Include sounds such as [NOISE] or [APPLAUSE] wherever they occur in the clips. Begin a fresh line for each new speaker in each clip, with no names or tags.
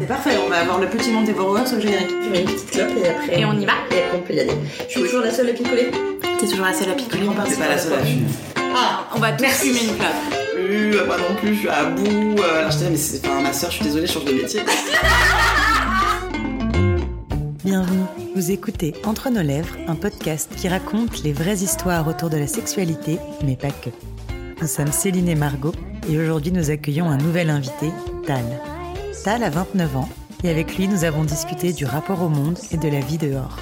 C'est parfait, on va avoir le petit monde des followers au générique.
Je mets une petite clope et après.
Et on y va
Et après on peut y aller. Je suis toujours la seule à picoler.
T'es toujours la seule à picoler.
C'est pas la seule à fumer.
Ah
On va tous
Merci.
fumer une clope.
Euh, moi non plus, je suis à bout. Euh, alors j'étais là, mais c'est enfin, ma soeur, je suis désolée, je change de métier.
Bienvenue, vous écoutez Entre nos lèvres, un podcast qui raconte les vraies histoires autour de la sexualité, mais pas que. Nous sommes Céline et Margot, et aujourd'hui nous accueillons un nouvel invité, Tal. Tal a 29 ans, et avec lui nous avons discuté du rapport au monde et de la vie dehors,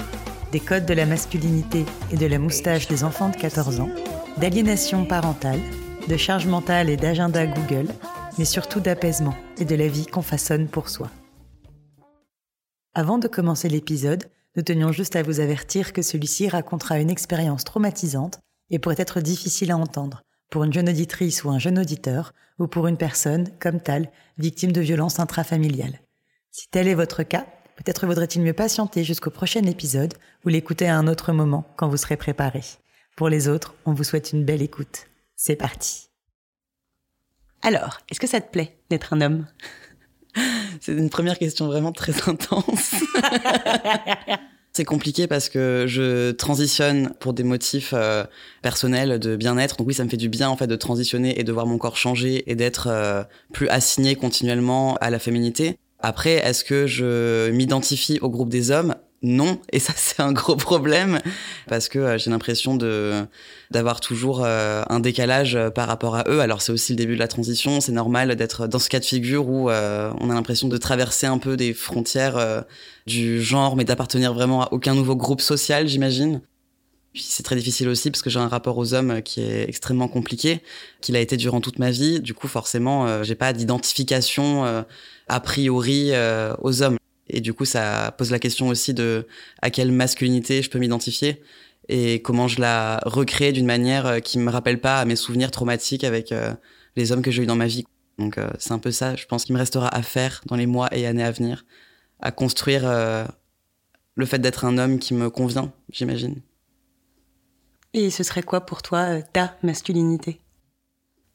des codes de la masculinité et de la moustache des enfants de 14 ans, d'aliénation parentale, de charge mentale et d'agenda Google, mais surtout d'apaisement et de la vie qu'on façonne pour soi. Avant de commencer l'épisode, nous tenions juste à vous avertir que celui-ci racontera une expérience traumatisante et pourrait être difficile à entendre pour une jeune auditrice ou un jeune auditeur, ou pour une personne, comme Tal, victime de violences intrafamiliales. Si tel est votre cas, peut-être vaudrait-il mieux patienter jusqu'au prochain épisode ou l'écouter à un autre moment quand vous serez préparé. Pour les autres, on vous souhaite une belle écoute. C'est parti. Alors, est-ce que ça te plaît d'être un homme? [LAUGHS]
C'est une première question vraiment très intense. [LAUGHS] C'est compliqué parce que je transitionne pour des motifs euh, personnels de bien-être. Donc oui, ça me fait du bien en fait de transitionner et de voir mon corps changer et d'être euh, plus assigné continuellement à la féminité. Après, est-ce que je m'identifie au groupe des hommes? Non, et ça c'est un gros problème parce que euh, j'ai l'impression de d'avoir toujours euh, un décalage euh, par rapport à eux. Alors c'est aussi le début de la transition, c'est normal d'être dans ce cas de figure où euh, on a l'impression de traverser un peu des frontières euh, du genre, mais d'appartenir vraiment à aucun nouveau groupe social, j'imagine. Puis c'est très difficile aussi parce que j'ai un rapport aux hommes qui est extrêmement compliqué, qu'il a été durant toute ma vie. Du coup, forcément, euh, j'ai pas d'identification euh, a priori euh, aux hommes. Et du coup, ça pose la question aussi de à quelle masculinité je peux m'identifier et comment je la recrée d'une manière euh, qui me rappelle pas à mes souvenirs traumatiques avec euh, les hommes que j'ai eu dans ma vie. Donc euh, c'est un peu ça, je pense qu'il me restera à faire dans les mois et années à venir, à construire le fait d'être un homme qui me convient, j'imagine.
Et ce serait quoi pour toi ta masculinité?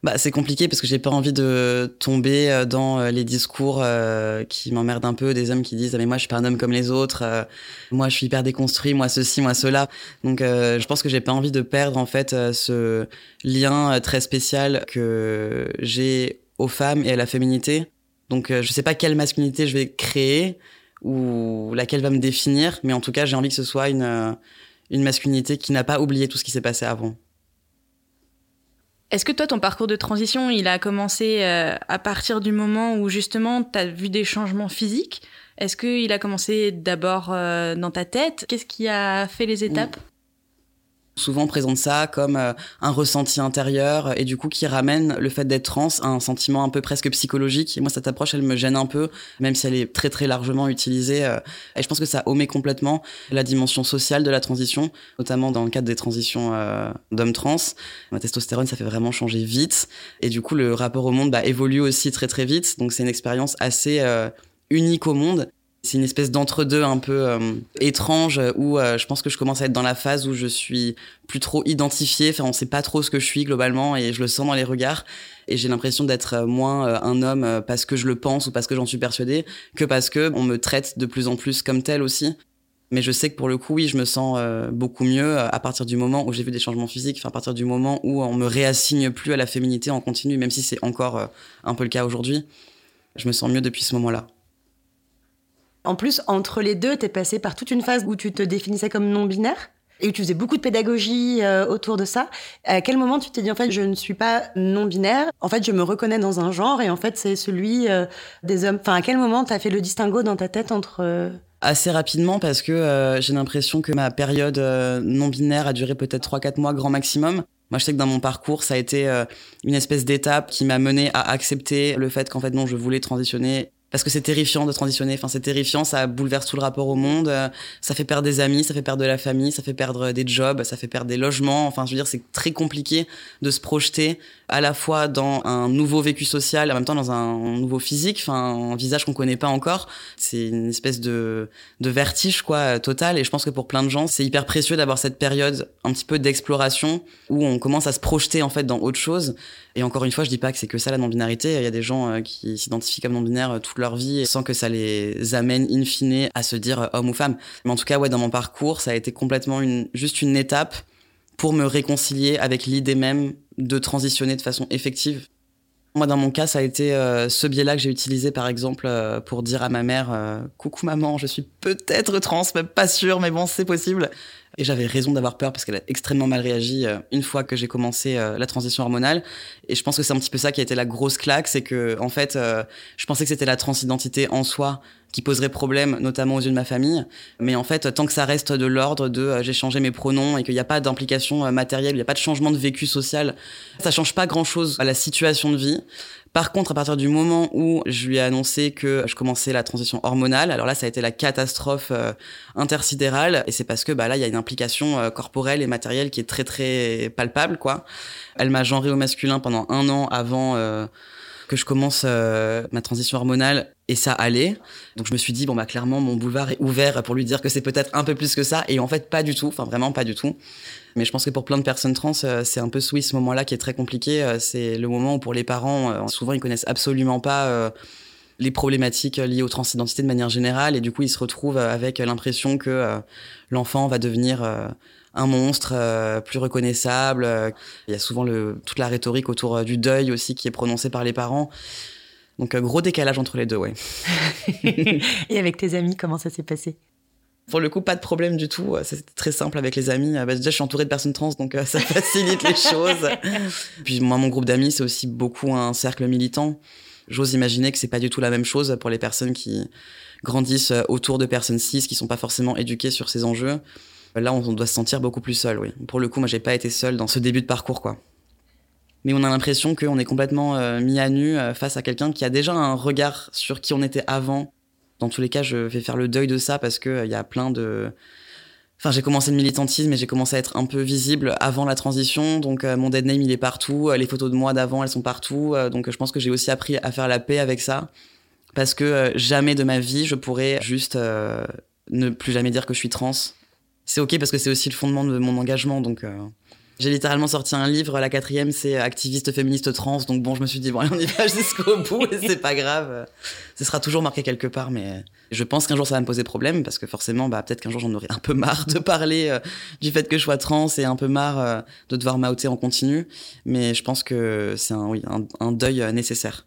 Bah, c'est compliqué parce que j'ai pas envie de tomber euh, dans euh, les discours euh, qui m'emmerdent un peu des hommes qui disent ah, mais moi je suis pas un homme comme les autres, moi je suis hyper déconstruit, moi ceci, moi cela. Donc je pense que j'ai pas envie de perdre en fait ce lien très spécial que j'ai aux femmes et à la féminité. Donc je sais pas quelle masculinité je vais créer ou laquelle va me définir, mais en tout cas j'ai envie que ce soit une une masculinité qui n'a pas oublié tout ce qui s'est passé avant.
Est-ce que toi, ton parcours de transition, il a commencé euh, à partir du moment où justement tu as vu des changements physiques? Est-ce qu'il a commencé d'abord euh, dans ta tête? Qu'est-ce qui a fait les étapes?
Souvent présente ça comme euh, un ressenti intérieur et du coup qui ramène le fait d'être trans à un sentiment un peu presque psychologique. Et moi cette approche elle me gêne un peu, même si elle est très très largement utilisée. euh, et je pense que ça omet complètement la dimension sociale de la transition, notamment dans le cadre des transitions euh, d'hommes trans. Ma testostérone ça fait vraiment changer vite et du coup le rapport au monde bah, évolue aussi très très vite. Donc c'est une expérience assez unique au monde. C'est une espèce d'entre-deux un peu euh, étrange où euh, je pense que je commence à être dans la phase où je suis plus trop identifiée. Enfin, on sait pas trop ce que je suis globalement et je le sens dans les regards. Et j'ai l'impression d'être euh, moins euh, un homme euh, parce que je le pense ou parce que j'en suis persuadée que parce que on me traite de plus en plus comme tel aussi. Mais je sais que pour le coup, oui, je me sens euh, beaucoup mieux à partir du moment où j'ai vu des changements physiques, enfin à partir du moment où on me réassigne plus à la féminité en continu, même si c'est encore un peu le cas aujourd'hui. Je me sens mieux depuis ce moment-là.
En plus, entre les deux, t'es passé par toute une phase où tu te définissais comme non-binaire et où tu faisais beaucoup de pédagogie euh, autour de ça. À quel moment tu t'es dit, en fait, je ne suis pas non-binaire, en fait, je me reconnais dans un genre et en fait, c'est celui euh, des hommes. Enfin, à quel moment t'as fait le distinguo dans ta tête entre... euh,
assez rapidement parce que j'ai l'impression que ma période non binaire a duré peut-être 3-4 mois grand maximum. Moi, je sais que dans mon parcours, ça a été une espèce d'étape qui m'a mené à accepter le fait qu'en fait non, je voulais transitionner parce que c'est terrifiant de transitionner. Enfin, c'est terrifiant, ça bouleverse tout le rapport au monde. ça fait perdre des amis, ça fait perdre de la famille, ça fait perdre des jobs, ça fait perdre des logements. Enfin, je veux dire, c'est très compliqué de se projeter à la fois dans un nouveau vécu social, en même temps dans un nouveau physique, enfin, un visage qu'on connaît pas encore. C'est une espèce de, de vertige, quoi, total. Et je pense que pour plein de gens, c'est hyper précieux d'avoir cette période un petit peu d'exploration où on commence à se projeter, en fait, dans autre chose. Et encore une fois, je dis pas que c'est que ça la non-binarité. Il y a des gens euh, qui s'identifient comme non-binaires euh, toute leur vie sans que ça les amène in fine à se dire euh, homme ou femme. Mais en tout cas, ouais, dans mon parcours, ça a été complètement une, juste une étape pour me réconcilier avec l'idée même de transitionner de façon effective. Moi, dans mon cas, ça a été ce biais-là que j'ai utilisé, par exemple, pour dire à ma mère Coucou maman, je suis peut-être trans, mais pas sûre, mais bon, c'est possible. Et j'avais raison d'avoir peur parce qu'elle a extrêmement mal réagi euh, une fois que j'ai commencé euh, la transition hormonale. Et je pense que c'est un petit peu ça qui a été la grosse claque, c'est que en fait, euh, je pensais que c'était la transidentité en soi qui poserait problème, notamment aux yeux de ma famille. Mais en fait, tant que ça reste de l'ordre de j'ai changé mes pronoms et qu'il n'y a pas d'implication matérielle, il n'y a pas de changement de vécu social, ça change pas grand-chose à la situation de vie. Par contre, à partir du moment où je lui ai annoncé que je commençais la transition hormonale, alors là, ça a été la catastrophe euh, intersidérale. Et c'est parce que bah, là, il y a une implication euh, corporelle et matérielle qui est très, très palpable. quoi. Elle m'a genré au masculin pendant un an avant... Euh, que je commence ma transition hormonale et ça allait. Donc je me suis dit bon bah clairement mon boulevard est ouvert pour lui dire que c'est peut-être un peu plus que ça et en fait pas du tout, enfin vraiment pas du tout. Mais je pense que pour plein de personnes trans, euh, c'est un peu sous ce moment-là qui est très compliqué. Euh, c'est le moment où pour les parents, euh, souvent ils connaissent absolument pas les problématiques liées aux transidentités de manière générale et du coup ils se retrouvent avec l'impression que l'enfant va devenir un monstre plus reconnaissable. Il y a souvent le, toute la rhétorique autour du deuil aussi qui est prononcée par les parents. Donc gros décalage entre les deux, ouais. [LAUGHS]
et avec tes amis, comment ça s'est passé?
Pour le coup, pas de problème du tout. C'était très simple avec les amis. Bah, déjà, je suis entourée de personnes trans, donc euh, [LAUGHS] ça facilite les choses. [LAUGHS] Puis moi, mon groupe d'amis, c'est aussi beaucoup un cercle militant. J'ose imaginer que c'est pas du tout la même chose pour les personnes qui grandissent autour de personnes cis qui sont pas forcément éduquées sur ces enjeux. Là, on doit se sentir beaucoup plus seul, oui. Pour le coup, moi, j'ai pas été seule dans ce début de parcours, quoi. Mais on a l'impression qu'on est complètement euh, mis à nu euh, face à quelqu'un qui a déjà un regard sur qui on était avant, dans tous les cas, je vais faire le deuil de ça parce que il euh, y a plein de. Enfin, j'ai commencé le militantisme et j'ai commencé à être un peu visible avant la transition. Donc, euh, mon dead name, il est partout. Euh, les photos de moi d'avant, elles sont partout. donc, je pense que j'ai aussi appris à faire la paix avec ça. Parce que jamais de ma vie, je pourrais juste ne plus jamais dire que je suis trans. C'est OK parce que c'est aussi le fondement de mon engagement. Donc, j'ai littéralement sorti un livre, la quatrième, c'est activiste féministe trans. Donc bon, je me suis dit, bon, [LAUGHS] allez, on y va jusqu'au bout et c'est pas grave. Ce sera toujours marqué quelque part, mais je pense qu'un jour ça va me poser problème parce que forcément, bah, peut-être qu'un jour j'en aurai un peu marre de parler euh, du fait que je sois trans et un peu marre euh, de devoir m'outer en continu. Mais je pense que c'est un, oui, un deuil euh, nécessaire.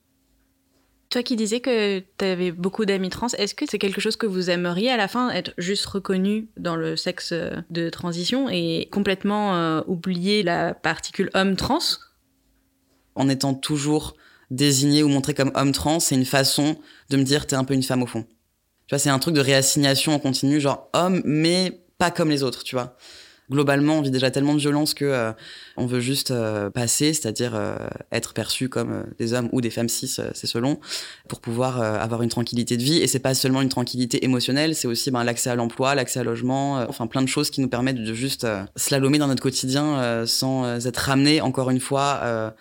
Toi qui disais que tu avais beaucoup d'amis trans, est-ce que c'est quelque chose que vous aimeriez à la fin, être juste reconnu dans le sexe de transition et complètement euh, oublier la particule homme trans?
En étant toujours désigné ou montré comme homme trans, c'est une façon de me dire t'es un peu une femme au fond. Tu vois, c'est un truc de réassignation en continu, genre homme, mais pas comme les autres, tu vois globalement, on vit déjà tellement de violence que euh, on veut juste euh, passer, c'est-à-dire euh, être perçu comme des hommes ou des femmes cis, c'est selon, pour pouvoir avoir une tranquillité de vie. Et c'est pas seulement une tranquillité émotionnelle, c'est aussi ben, l'accès à l'emploi, l'accès à logement, enfin plein de choses qui nous permettent de juste slalomer dans notre quotidien sans être ramené encore une fois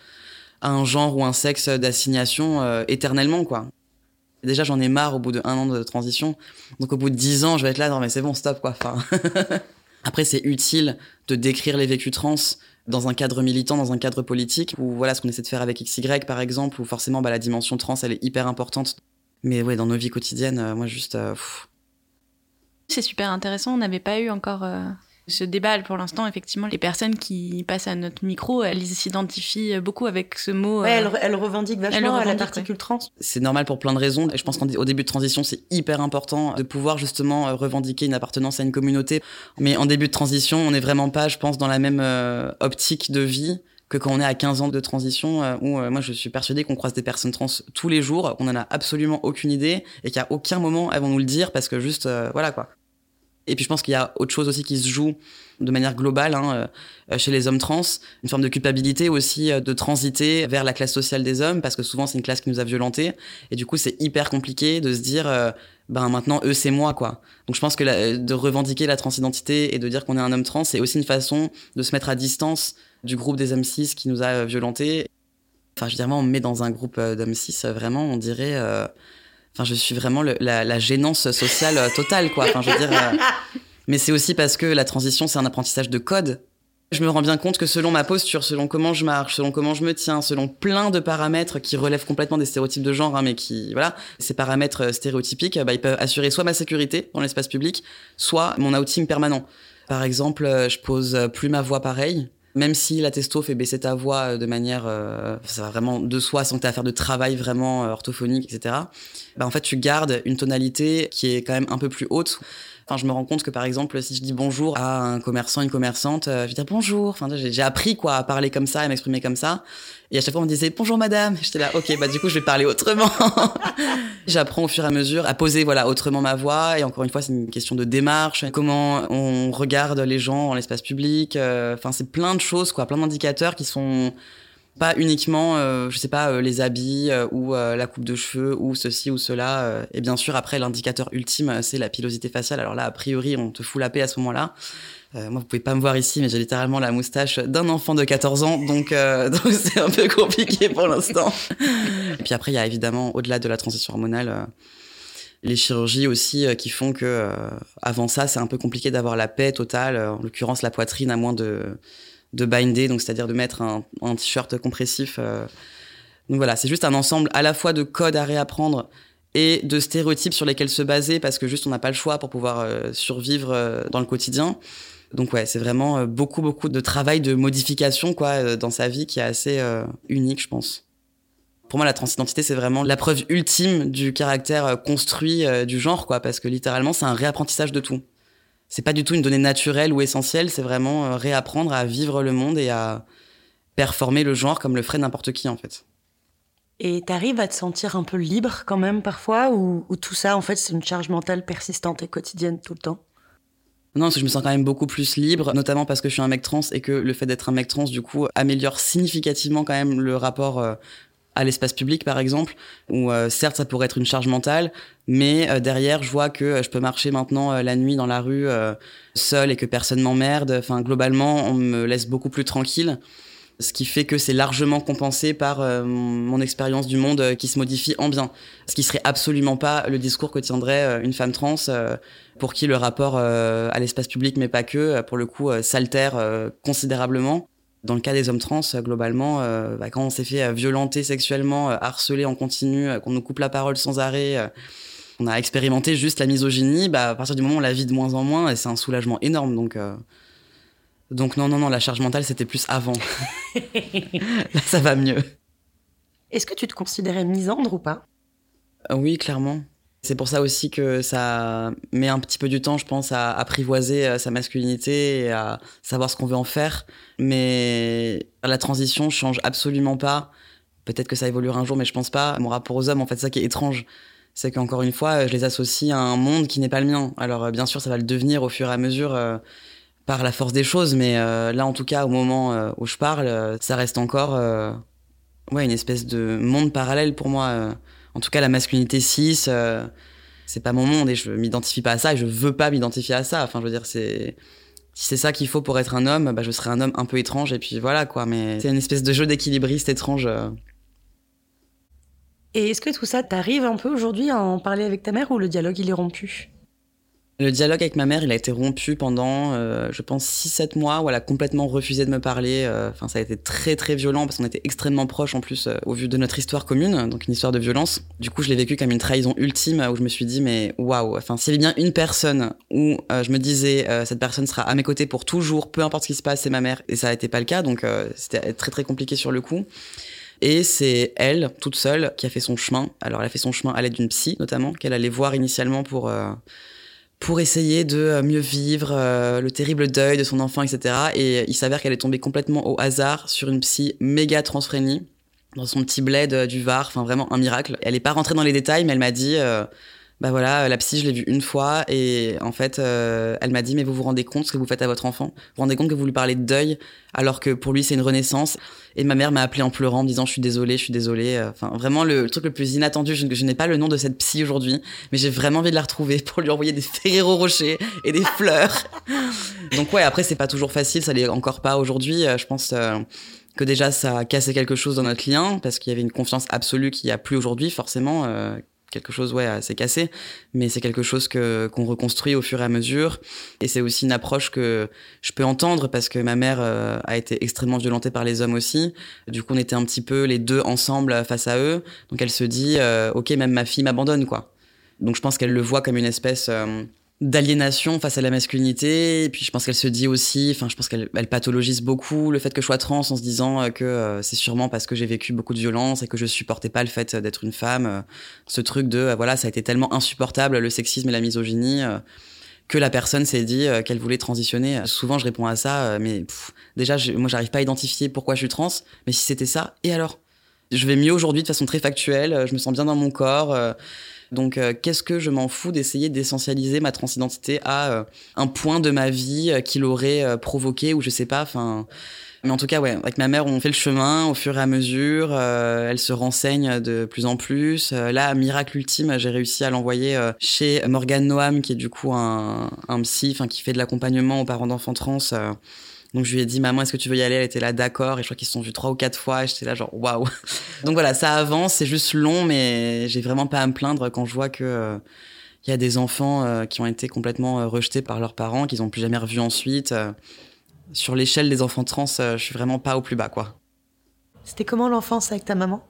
à un genre ou un sexe d'assignation éternellement, quoi. Déjà, j'en ai marre au bout de un an de transition. Donc, au bout de dix ans, je vais être là, non, mais c'est bon, stop, quoi. [LAUGHS] Après, c'est utile de décrire les vécus trans dans un cadre militant, dans un cadre politique, ou voilà ce qu'on essaie de faire avec XY par exemple, où forcément bah, la dimension trans elle est hyper importante. Mais ouais, dans nos vies quotidiennes, euh, moi juste. Euh,
c'est super intéressant, on n'avait pas eu encore euh, ce débat pour l'instant, effectivement, les personnes qui passent à notre micro, elles s'identifient beaucoup avec ce mot.
Ouais, elles, revendiquent vachement la particule trans.
C'est normal pour plein de raisons. Et je pense qu'au début de transition, c'est hyper important de pouvoir justement euh, revendiquer une appartenance à une communauté. Mais en début de transition, on n'est vraiment pas, je pense, dans la même euh, optique de vie que quand on est à 15 ans de transition, euh, où moi je suis persuadée qu'on croise des personnes trans tous les jours, qu'on en a absolument aucune idée, et qu'à aucun moment elles vont nous le dire parce que juste, voilà quoi. Et puis je pense qu'il y a autre chose aussi qui se joue de manière globale hein, euh, chez les hommes trans, une forme de culpabilité aussi euh, de transiter vers la classe sociale des hommes, parce que souvent c'est une classe qui nous a violentés, et du coup c'est hyper compliqué de se dire, euh, ben maintenant eux c'est moi quoi. Donc je pense que de revendiquer la transidentité et de dire qu'on est un homme trans, c'est aussi une façon de se mettre à distance du groupe des hommes cis qui nous a violentés. Enfin je veux dire, moi on me met dans un groupe d'hommes cis, vraiment on dirait... Enfin, je suis vraiment la, gênance sociale euh, totale, quoi. Enfin, je veux dire. Euh, [LAUGHS] mais c'est aussi parce que la transition, c'est un apprentissage de code. je me rends bien compte que selon ma posture, selon comment je marche, selon comment je me tiens, selon plein de paramètres qui relèvent complètement des stéréotypes de genre, hein, mais qui, voilà, ces paramètres euh, stéréotypiques, bah, ils peuvent assurer soit ma sécurité dans l'espace public, soit mon outing permanent. Par exemple, euh, je pose plus ma voix pareil. Même si la testo fait baisser ta voix euh, de manière, ça va vraiment de soi sans que tu à faire de travail vraiment orthophonique, etc. Bah, en fait, tu gardes une tonalité qui est quand même un peu plus haute Enfin, je me rends compte que par exemple, si je dis bonjour à un commerçant, une commerçante, euh, je vais dire bonjour. Enfin, j'ai appris quoi à parler comme ça, à m'exprimer comme ça. Et à chaque fois, on me disait bonjour madame. J'étais là, ok, bah du coup, je vais parler autrement. [LAUGHS] J'apprends au fur et à mesure à poser voilà autrement ma voix. Et encore une fois, c'est une question de démarche, comment on regarde les gens dans l'espace public. Euh, enfin, c'est plein de choses quoi, plein d'indicateurs qui sont pas uniquement, euh, je sais pas, euh, les habits euh, ou la coupe de cheveux ou ceci ou cela. et bien sûr, après, l'indicateur ultime, c'est la pilosité faciale. Alors là, a priori, on te fout la paix à ce moment-là. moi, vous pouvez pas me voir ici, mais j'ai littéralement la moustache d'un enfant de 14 ans, donc [LAUGHS] donc c'est un peu compliqué pour l'instant. et puis après, il y a évidemment, au-delà de la transition hormonale, les chirurgies aussi qui font que avant ça, c'est un peu compliqué d'avoir la paix totale. En l'occurrence, la poitrine à moins de de binder, donc c'est-à-dire de mettre un, t-shirt compressif. Euh. Donc voilà, c'est juste un ensemble à la fois de codes à réapprendre et de stéréotypes sur lesquels se baser parce que juste on n'a pas le choix pour pouvoir euh, survivre euh, dans le quotidien. Donc ouais, c'est vraiment beaucoup beaucoup de travail de modification quoi dans sa vie qui est assez unique, je pense. Pour moi, la transidentité, c'est vraiment la preuve ultime du caractère construit du genre, quoi, parce que littéralement, c'est un réapprentissage de tout c'est pas du tout une donnée naturelle ou essentielle, c'est vraiment euh, réapprendre à vivre le monde et à performer le genre comme le ferait n'importe qui en fait.
Et t'arrives à te sentir un peu libre quand même parfois ou, tout ça en fait c'est une charge mentale persistante et quotidienne tout le temps?
Non, parce que je me sens quand même beaucoup plus libre, notamment parce que je suis un mec trans et que le fait d'être un mec trans, du coup, améliore significativement quand même le rapport euh, à l'espace public par exemple où euh, certes ça pourrait être une charge mentale mais euh, derrière je vois que euh, je peux marcher maintenant la nuit dans la rue seul et que personne m'emmerde. Enfin globalement on me laisse beaucoup plus tranquille ce qui fait que c'est largement compensé par mon expérience du monde qui se modifie en bien. Ce qui serait absolument pas le discours que tiendrait une femme trans pour qui le rapport à l'espace public mais pas que pour le coup s'altère considérablement dans le cas des hommes trans, globalement, euh, bah, quand on s'est fait euh, violenter sexuellement, euh, harceler en continu, qu'on nous coupe la parole sans arrêt, on a expérimenté juste la misogynie, bah, à partir du moment où on la vit de moins en moins, et c'est un soulagement énorme. Donc, donc non, non, non, la charge mentale, c'était plus avant. [LAUGHS] [LAUGHS] Là, ça va mieux.
Est-ce que tu te considérais misandre ou pas?
Oui, clairement. C'est pour ça aussi que ça met un petit peu du temps, je pense, à apprivoiser euh, sa masculinité et à savoir ce qu'on veut en faire. Mais la transition change absolument pas. Peut-être que ça évoluera un jour, mais je pense pas. Mon rapport aux hommes, en fait, ça qui est étrange, c'est qu'encore une fois, je les associe à un monde qui n'est pas le mien. Alors, euh, bien sûr, ça va le devenir au fur et à mesure euh, par la force des choses, mais là, en tout cas, au moment où je parle, ça reste encore ouais, une espèce de monde parallèle pour moi en tout cas la masculinité cis euh, c'est pas mon monde et je m'identifie pas à ça et je veux pas m'identifier à ça. Enfin je veux dire c'est si c'est ça qu'il faut pour être un homme bah je serai un homme un peu étrange et puis voilà quoi. Mais c'est une espèce de jeu d'équilibriste étrange euh.
et est-ce que tout ça t'arrive un peu aujourd'hui à en parler avec ta mère ou le dialogue il est rompu?
Le dialogue avec ma mère, il a été rompu pendant, euh, je pense, 6-7 mois où elle a complètement refusé de me parler. Euh, enfin, ça a été très très violent parce qu'on était extrêmement proches en plus euh, au vu de notre histoire commune, donc une histoire de violence. Du coup, je l'ai vécu comme une trahison ultime où je me suis dit, mais waouh, enfin, s'il y avait bien une personne où je me disais, cette personne sera à mes côtés pour toujours, peu importe ce qui se passe, c'est ma mère. Et ça n'a été pas le cas, donc c'était très très compliqué sur le coup. Et c'est elle, toute seule, qui a fait son chemin. Alors, elle a fait son chemin à l'aide d'une psy, notamment, qu'elle allait voir initialement pour pour essayer de euh, mieux vivre euh, le terrible deuil de son enfant, etc. Et il s'avère qu'elle est tombée complètement au hasard sur une psy méga transphrénie dans son petit bled euh, du Var, enfin vraiment un miracle. Elle n'est pas rentrée dans les détails, mais elle m'a dit, bah voilà, la psy, je l'ai vue une fois, et en fait, elle m'a dit, mais vous vous rendez compte ce que vous faites à votre enfant? Vous vous rendez compte que vous lui parlez de deuil, alors que pour lui, c'est une renaissance? Et ma mère m'a appelé en pleurant, en me disant je suis désolée, je suis désolée. Euh, enfin, vraiment le, truc le plus inattendu. Je, je n'ai pas le nom de cette psy aujourd'hui, mais j'ai vraiment envie de la retrouver [LAUGHS] pour lui envoyer des Ferrero Rocher et des fleurs. [LAUGHS] Donc ouais, après c'est pas toujours facile, ça l'est encore pas aujourd'hui. Euh, je pense euh, que déjà ça a cassé quelque chose dans notre lien parce qu'il y avait une confiance absolue qui a plus aujourd'hui forcément. Quelque chose ouais assez cassé mais c'est quelque chose que qu'on reconstruit au fur et à mesure. Et c'est aussi une approche que je peux entendre parce que ma mère euh, a été extrêmement violentée par les hommes aussi. Du coup on était un petit peu les deux ensemble face à eux. Donc elle se dit euh, ok même ma fille m'abandonne quoi. Donc je pense qu'elle le voit comme une espèce euh, d'aliénation face à la masculinité. Et puis je pense qu'elle se dit aussi enfin je pense qu'elle elle pathologise beaucoup le fait que je sois trans en se disant euh, que euh, c'est sûrement parce que j'ai vécu beaucoup de violence et que je supportais pas le fait d'être une femme euh, ce truc de voilà ça a été tellement insupportable le sexisme et la misogynie que la personne s'est dit qu'elle voulait transitionner. Souvent je réponds à ça mais déjà moi j'arrive pas à identifier pourquoi je suis trans mais si c'était ça et alors? Je vais mieux aujourd'hui de façon très factuelle je me sens bien dans mon corps donc, euh, qu'est-ce que je m'en fous d'essayer d'essentialiser ma transidentité à euh, un point de ma vie euh, qui l'aurait provoqué ou je sais pas. Enfin, mais en tout cas, ouais, avec ma mère, on fait le chemin au fur et à mesure. elle se renseigne de plus en plus. là, miracle ultime, j'ai réussi à l'envoyer chez Morgane Noam, qui est du coup un, un psy, enfin qui fait de l'accompagnement aux parents d'enfants trans donc je lui ai dit maman est-ce que tu veux y aller? Elle était là d'accord et je crois qu'ils se sont vus trois ou quatre fois et j'étais là genre waouh. [LAUGHS] Donc voilà ça avance c'est juste long mais j'ai vraiment pas à me plaindre quand je vois que euh, il y a des enfants euh, qui ont été complètement euh, rejetés par leurs parents qu'ils ont plus jamais revus ensuite. sur l'échelle des enfants trans je suis vraiment pas au plus bas quoi.
C'était comment l'enfance avec ta maman?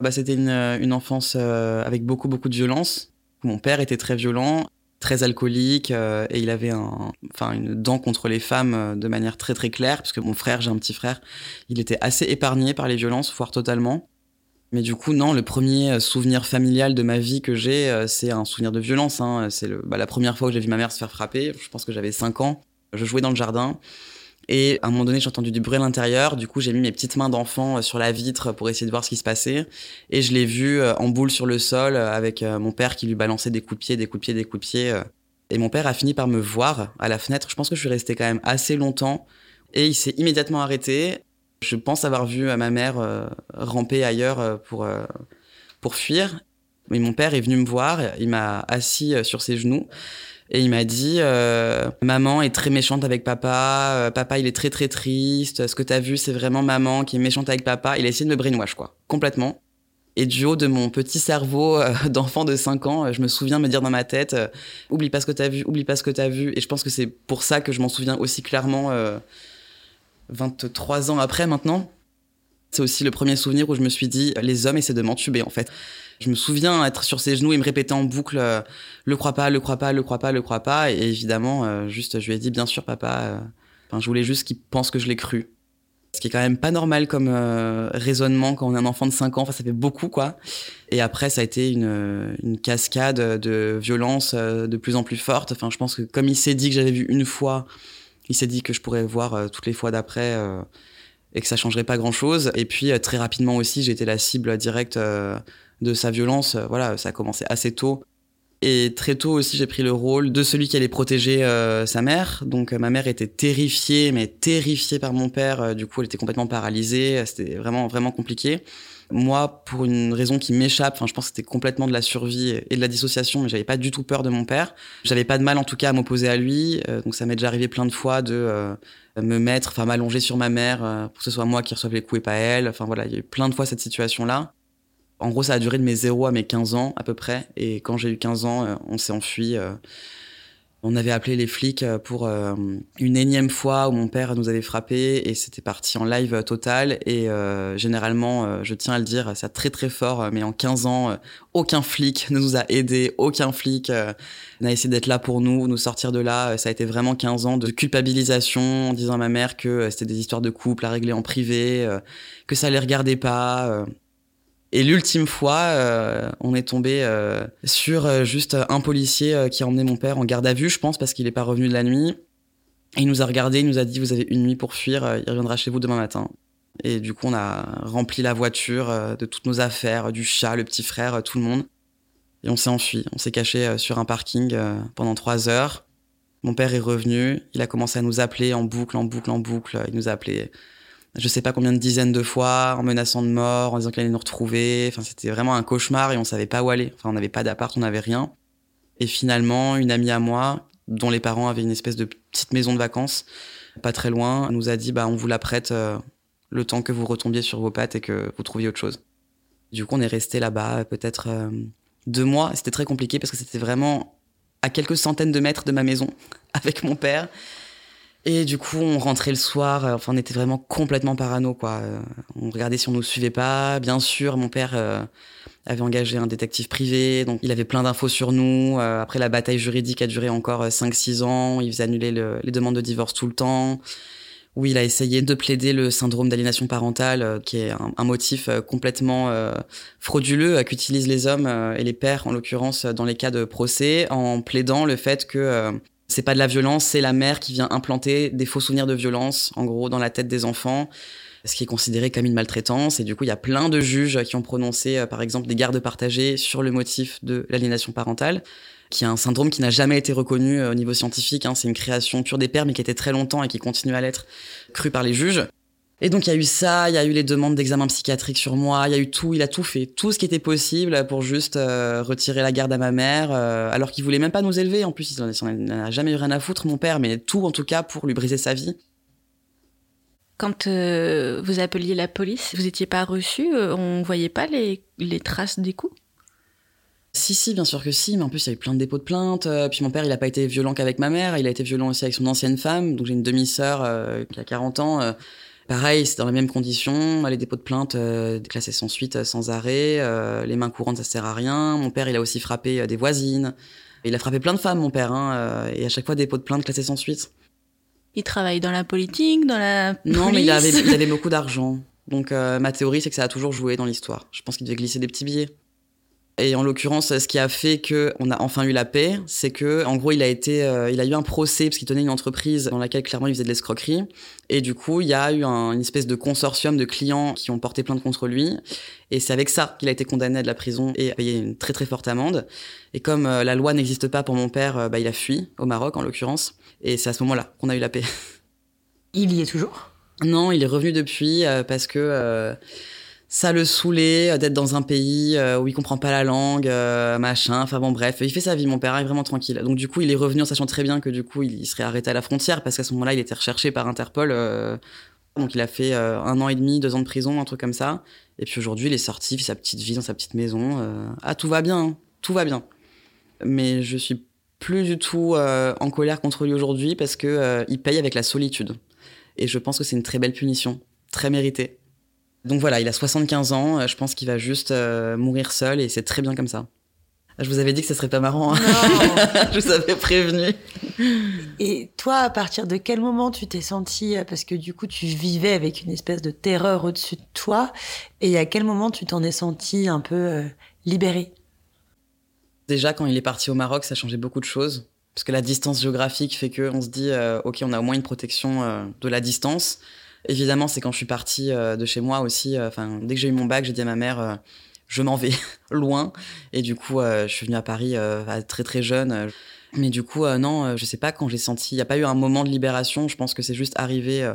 Bah, c'était une, une enfance avec beaucoup beaucoup de violence. Mon père était très violent très alcoolique euh, et il avait un, enfin une dent contre les femmes euh, de manière très très claire parce que mon frère, j'ai un petit frère, il était assez épargné par les violences, voire totalement. Mais du coup, non, le premier euh, souvenir familial de ma vie que j'ai, c'est un souvenir de violence. Hein. C'est bah, la première fois où j'ai vu ma mère se faire frapper. Je pense que j'avais 5 ans. Je jouais dans le jardin. Et à un moment donné, j'ai entendu du bruit à l'intérieur. Du coup, j'ai mis mes petites mains d'enfant euh, sur la vitre pour essayer de voir ce qui se passait. Et je l'ai vu euh, en boule sur le sol euh, avec mon père qui lui balançait des coups des coups des coups. Et mon père a fini par me voir à la fenêtre. Je pense que je suis resté quand même assez longtemps. Et il s'est immédiatement arrêté. Je pense avoir vu ma mère ramper ailleurs pour, pour fuir. Mais mon père est venu me voir. Il m'a assis sur ses genoux. Et il m'a dit euh, maman est très méchante avec papa, euh, papa il est très très triste. Ce que t'as vu c'est vraiment maman qui est méchante avec papa. Il a essayé de me brainwash quoi, complètement. Et du haut de mon petit cerveau euh, [LAUGHS] d'enfant de 5 ans, je me souviens me dire dans ma tête oublie pas ce que t'as vu, oublie pas ce que t'as vu. Et je pense que c'est pour ça que je m'en souviens aussi clairement 23 ans après maintenant. C'est aussi le premier souvenir où je me suis dit les hommes essaient de m'entuber en fait. Je me souviens être sur ses genoux et me répéter en boucle euh, le crois pas, le crois pas, le crois pas, le crois pas. Et évidemment, euh, juste, je lui ai dit bien sûr, papa. Euh, enfin, je voulais juste qu'il pense que je l'ai cru. Ce qui est quand même pas normal comme raisonnement quand on est un enfant de 5 ans. Enfin, ça fait beaucoup, quoi. Et après, ça a été une, une cascade de violence de plus en plus forte. Enfin, je pense que comme il s'est dit que j'avais vu une fois, il s'est dit que je pourrais voir toutes les fois d'après et que ça changerait pas grand chose. Et puis très rapidement aussi, été la cible directe de sa violence. Euh, voilà, ça a commencé assez tôt. Et très tôt aussi, j'ai pris le rôle de celui qui allait protéger euh, sa mère. Donc euh, ma mère était terrifiée, mais terrifiée par mon père. du coup, elle était complètement paralysée. C'était vraiment vraiment compliqué. Moi, pour une raison qui m'échappe, enfin, je pense que c'était complètement de la survie et de la dissociation, mais j'avais pas du tout peur de mon père. J'avais pas de mal, en tout cas, à m'opposer à lui. donc ça m'est déjà arrivé plein de fois de me mettre, enfin m'allonger sur ma mère pour que ce soit moi qui reçoive les coups et pas elle. Enfin voilà, il y a eu plein de fois cette situation-là. En gros, ça a duré de mes 0 à mes 15 ans à peu près. Et quand j'ai eu 15 ans, euh, on s'est enfui. Euh. On avait appelé les flics euh, pour une énième fois où mon père nous avait frappé et c'était parti en live total. Et généralement, je tiens à le dire, c'est très très fort, mais en 15 ans, aucun flic ne nous a aidés, aucun flic n'a essayé d'être là pour nous, nous sortir de là. Ça a été vraiment 15 ans de culpabilisation en disant à ma mère que c'était des histoires de couple à régler en privé, que ça les regardait pas. Et l'ultime fois, euh, on est tombé euh, sur euh, juste un policier qui a emmené mon père en garde à vue, je pense, parce qu'il n'est pas revenu de la nuit. Et il nous a regardé, il nous a dit vous avez une nuit pour fuir, il reviendra chez vous demain matin. Et du coup, on a rempli la voiture de toutes nos affaires, du chat, le petit frère, tout le monde. Et on s'est enfui. On s'est caché sur un parking pendant trois heures. Mon père est revenu, il a commencé à nous appeler en boucle, en boucle, en boucle. Il nous a appelé je sais pas combien de dizaines de fois, en menaçant de mort, en disant qu'il allait nous retrouver. Enfin, c'était vraiment un cauchemar et on savait pas où aller. Enfin, on n'avait pas d'appart, on n'avait rien. Et finalement, une amie à moi, dont les parents avaient une espèce de petite maison de vacances, pas très loin, nous a dit, bah, on vous la prête euh, le temps que vous retombiez sur vos pattes et que vous trouviez autre chose. Du coup, on est resté là-bas peut-être euh, deux mois. C'était très compliqué parce que c'était vraiment à quelques centaines de mètres de ma maison [LAUGHS] avec mon père. Et du coup, on rentrait le soir. euh, Enfin, on était vraiment complètement parano, quoi. Euh, On regardait si on nous suivait pas. Bien sûr, mon père euh, avait engagé un détective privé, donc il avait plein d'infos sur nous. Après, la bataille juridique a duré encore euh, 5-6 ans. Il faisait annuler le- les demandes de divorce tout le temps. Oui, il a essayé de plaider le syndrome d'aliénation parentale, qui est un, un motif complètement frauduleux qu'utilisent les hommes et les pères, en l'occurrence, dans les cas de procès, en plaidant le fait que c'est pas de la violence, c'est la mère qui vient implanter des faux souvenirs de violence, en gros, dans la tête des enfants, ce qui est considéré comme une maltraitance. Et du coup, il y a plein de juges qui ont prononcé, euh, par exemple, des gardes partagés sur le motif de l'aliénation parentale qui est un syndrome qui n'a jamais été reconnu euh, au niveau scientifique. hein. C'est une création pure des pères, mais qui était très longtemps et qui continue à l'être crue par les juges. Et donc il y a eu ça, il y a eu les demandes d'examen psychiatrique sur moi, il y a eu tout, il a tout fait, tout ce qui était possible pour juste euh, retirer la garde à ma mère, euh, alors qu'il voulait même pas nous élever. En plus, il en il en a jamais eu rien à foutre, mon père, mais tout en tout cas pour lui briser sa vie.
Quand euh, vous appeliez la police, vous n'étiez pas reçu On voyait pas les, les traces des coups?
Si, si, bien sûr que si, mais en plus, il y a eu plein de dépôts de plaintes. euh, Puis mon père, il a pas été violent qu'avec ma mère, il a été violent aussi avec son ancienne femme. Donc j'ai une demi-sœur euh, qui a 40 ans. euh, pareil, c'est dans les mêmes conditions. Les dépôts de plaintes euh, classés sans suite, euh, sans arrêt. euh, les mains courantes, ça sert à rien. Mon père, il a aussi frappé euh, des voisines. Il a frappé plein de femmes, mon père. Hein, et à chaque fois, dépôts de plainte classés sans suite.
Il travaille dans la politique, dans la
Non, mais il avait,
police
il [LAUGHS] avait beaucoup d'argent. Donc euh, ma théorie, c'est que ça a toujours joué dans l'histoire. Je pense qu'il devait glisser des petits billets. Et en l'occurrence, ce qui a fait que on a enfin eu la paix, c'est que en gros, il a été, euh, il a eu un procès parce qu'il tenait une entreprise dans laquelle clairement il faisait de l'escroquerie. Et du coup, il y a eu un- une espèce de consortium de clients qui ont porté plainte contre lui. Et c'est avec ça qu'il a été condamné à de la prison et a payé une très très forte amende. Et comme euh, la loi n'existe pas pour mon père, euh, bah, il a fui au Maroc en l'occurrence. Et c'est à ce moment-là qu'on a eu la paix.
Il y est toujours?
Non, il est revenu depuis euh, parce que euh, ça le saoulait euh, d'être dans un pays euh, où il comprend pas la langue, euh, machin. Enfin bon, bref, il fait sa vie. Mon père est vraiment tranquille. Donc du coup, il est revenu en sachant très bien que du coup, il serait arrêté à la frontière parce qu'à ce moment-là, il était recherché par Interpol. donc il a fait un an et demi, deux ans de prison, un truc comme ça. Et puis aujourd'hui, il est sorti, il fait sa petite vie dans sa petite maison. ah, tout va bien, hein. tout va bien. Mais je suis plus du tout en colère contre lui aujourd'hui parce que il paye avec la solitude. Et je pense que c'est une très belle punition, très méritée. Donc voilà, il a 75 ans, euh, je pense qu'il va juste euh, mourir seul et c'est très bien comme ça. Je vous avais dit que ce serait pas marrant, hein. [LAUGHS] je vous avais prévenu.
Et toi, à partir de quel moment tu t'es senti, euh, parce que du coup tu vivais avec une espèce de terreur au-dessus de toi, et à quel moment tu t'en es senti un peu euh, libéré?
Déjà, quand il est parti au Maroc, ça changeait beaucoup de choses. Parce que la distance géographique fait que on se dit, euh, ok, on a au moins une protection euh, de la distance. Évidemment, c'est quand je suis partie euh, de chez moi aussi. euh, Enfin, dès que j'ai eu mon bac, j'ai dit à ma mère, euh, je m'en vais [LAUGHS] loin. Et du coup, je suis venue à Paris très très jeune. Mais du coup, non, je sais pas quand j'ai senti. Il n'y a pas eu un moment de libération. Je pense que c'est juste arrivé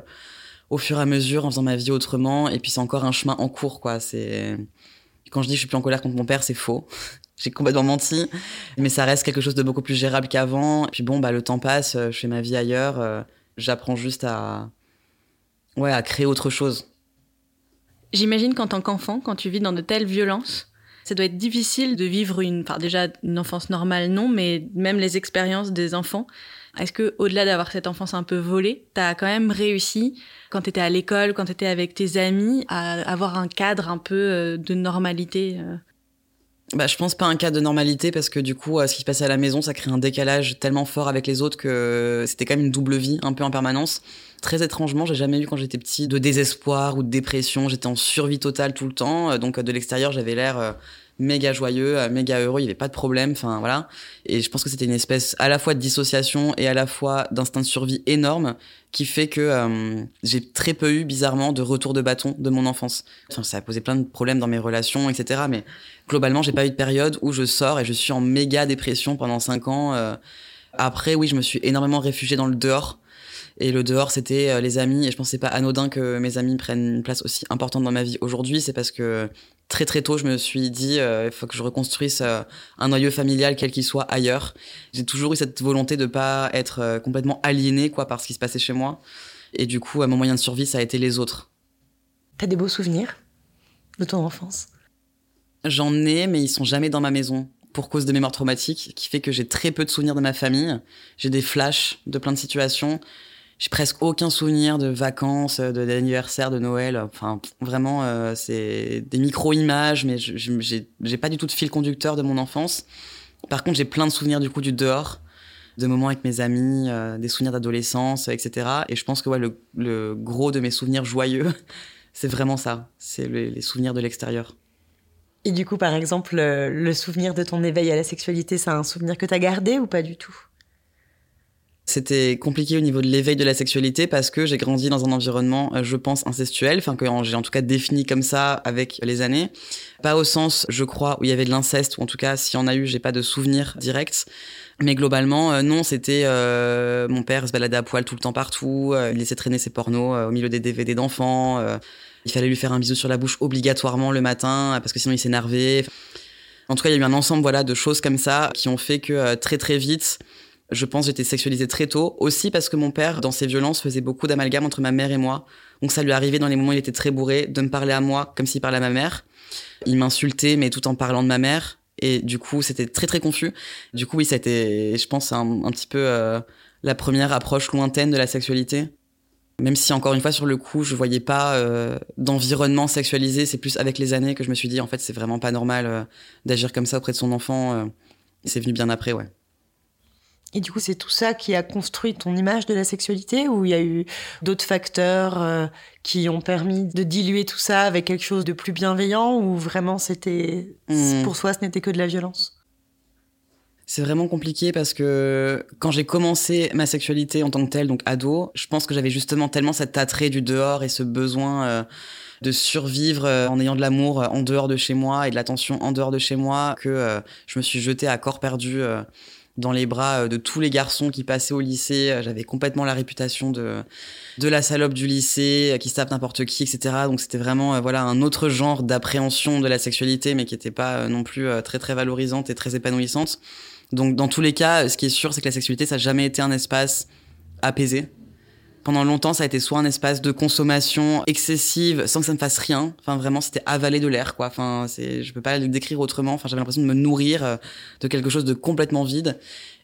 au fur et à mesure en faisant ma vie autrement. Et puis c'est encore un chemin en cours, quoi. C'est quand je dis que je suis plus en colère contre mon père, c'est faux. [LAUGHS] J'ai complètement menti, mais ça reste quelque chose de beaucoup plus gérable qu'avant. Puis bon, bah le temps passe, je fais ma vie ailleurs, j'apprends juste à ouais, à créer autre chose.
J'imagine qu'en tant qu'enfant, quand tu vis dans de telles violences, ça doit être difficile de vivre une, enfin déjà une enfance normale, non, mais même les expériences des enfants. Est-ce que, au-delà d'avoir cette enfance un peu volée, t'as quand même réussi, quand t'étais à l'école, quand t'étais avec tes amis, à avoir un cadre un peu euh, de normalité euh?
Bah, je pense pas un cas de normalité parce que du coup, euh, ce qui se passait à la maison, ça crée un décalage tellement fort avec les autres que c'était quand même une double vie un peu en permanence. Très étrangement, j'ai jamais eu quand j'étais petit de désespoir ou de dépression. J'étais en survie totale tout le temps. Euh, Donc euh, de l'extérieur, j'avais l'air méga joyeux, méga heureux. Il y avait pas de problème. Enfin voilà. Et je pense que c'était une espèce à la fois de dissociation et à la fois d'instinct de survie énorme qui fait que j'ai très peu eu bizarrement de retour de bâton de mon enfance. Enfin, ça a posé plein de problèmes dans mes relations, etc. Mais globalement, j'ai pas eu de période où je sors et je suis en méga dépression pendant cinq ans. euh. Après, oui, je me suis énormément réfugiée dans le dehors. Et le dehors, c'était euh, les amis. Et je c'est pas anodin que mes amis prennent une place aussi importante dans ma vie aujourd'hui. C'est parce que très très tôt, je me suis dit, euh, il faut que je reconstruise un noyau familial, quel qu'il soit, ailleurs. J'ai toujours eu cette volonté de pas être complètement aliénée quoi, par ce qui se passait chez moi. Et du coup, mon moyen de survie, ça a été les autres.
T'as des beaux souvenirs de ton enfance?
J'en ai, mais ils sont jamais dans ma maison. pour cause de mémoire traumatique, qui fait que j'ai très peu de souvenirs de ma famille. J'ai des flashs de plein de situations. J'ai presque aucun souvenir de vacances, de d'anniversaire, de Noël. Enfin, vraiment, euh, c'est des micro-images, mais j'ai pas du tout de fil conducteur de mon enfance. Par contre, j'ai plein de souvenirs du coup du dehors, de moments avec mes amis, euh, des souvenirs d'adolescence, etc. Et je pense que ouais, le, le gros de mes souvenirs joyeux, [LAUGHS] c'est vraiment ça. C'est les souvenirs de l'extérieur.
Et du coup, par exemple, le, le souvenir de ton éveil à la sexualité, c'est un souvenir que t'as gardé ou pas du tout?
C'était compliqué au niveau de l'éveil de la sexualité parce que j'ai grandi dans un environnement, euh, je pense, incestuel, enfin que j'ai en tout cas défini comme ça avec les années. Pas au sens, je crois, où il y avait de l'inceste, ou en tout cas, s'il y en a eu, j'ai pas de souvenir direct. Mais globalement, euh, non, c'était euh, mon père se baladait à poil tout le temps partout, euh, il laissait traîner ses pornos euh, au milieu des DVD d'enfants. Il fallait lui faire un bisou sur la bouche obligatoirement le matin euh, parce que sinon il s'énervait. En tout cas, il y a eu un ensemble voilà de choses comme ça qui ont fait que euh, très très vite, je pense, j'étais sexualisée très tôt. Aussi parce que mon père, dans ses violences, faisait beaucoup d'amalgame entre ma mère et moi. Donc ça lui arrivait dans les moments où il était très bourré de me parler à moi comme s'il parlait à ma mère. Il m'insultait, mais tout en parlant de ma mère. Et du coup, c'était très très confus. Du coup, oui, c'était, je pense, un, un petit peu euh, la première approche lointaine de la sexualité. Même si, encore une fois, sur le coup, je voyais pas euh, d'environnement sexualisé. C'est plus avec les années que je me suis dit, en fait, c'est vraiment pas normal euh, d'agir comme ça auprès de son enfant. euh. c'est venu bien après, ouais.
Et du coup, c'est tout ça qui a construit ton image de la sexualité ou il y a eu d'autres facteurs euh, qui ont permis de diluer tout ça avec quelque chose de plus bienveillant ou vraiment c'était
Hmm.
pour soi ce n'était que de la violence?
C'est vraiment compliqué parce que quand j'ai commencé ma sexualité en tant que telle, donc ado, je pense que j'avais justement tellement cet attrait du dehors et ce besoin euh, de survivre euh, en ayant de l'amour euh, en dehors de chez moi et de l'attention en dehors de chez moi que je me suis jetée à corps perdu dans les bras de tous les garçons qui passaient au lycée. J'avais complètement la réputation de de la salope du lycée qui se tape n'importe qui, etc. Donc c'était vraiment voilà un autre genre d'appréhension de la sexualité, mais qui n'était pas non plus très très valorisante et très épanouissante. Donc dans tous les cas, ce qui est sûr, c'est que la sexualité, ça n'a jamais été un espace apaisé. Pendant longtemps, ça a été soit un espace de consommation excessive sans que ça ne fasse rien. Enfin, vraiment, c'était avaler de l'air, quoi. Enfin, c'est, je peux pas le décrire autrement. Enfin, j'avais l'impression de me nourrir euh, de quelque chose de complètement vide.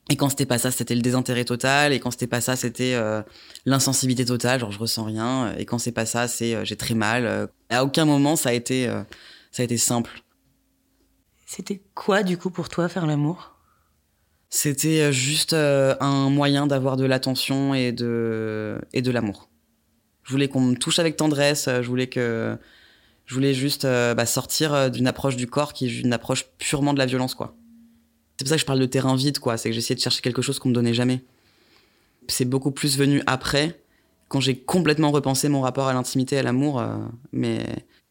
Et quand c'était pas ça, c'était le désintérêt total. Et quand c'était pas ça, c'était euh, l'insensibilité totale. Genre, je ressens rien. Et quand c'est pas ça, c'est euh, j'ai très mal. À aucun moment, ça a été, ça a été simple.
C'était quoi du coup pour toi faire l'amour?
C'était euh, juste euh, un moyen d'avoir de l'attention et de, et de l'amour. Je voulais qu'on me touche avec tendresse, euh, je voulais que je voulais juste bah, sortir d'une approche du corps qui est une approche purement de la violence, quoi. C'est pour ça que je parle de terrain vide, quoi. C'est que j'essayais de chercher quelque chose qu'on me donnait jamais. C'est beaucoup plus venu après, quand j'ai complètement repensé mon rapport à l'intimité et à l'amour. mais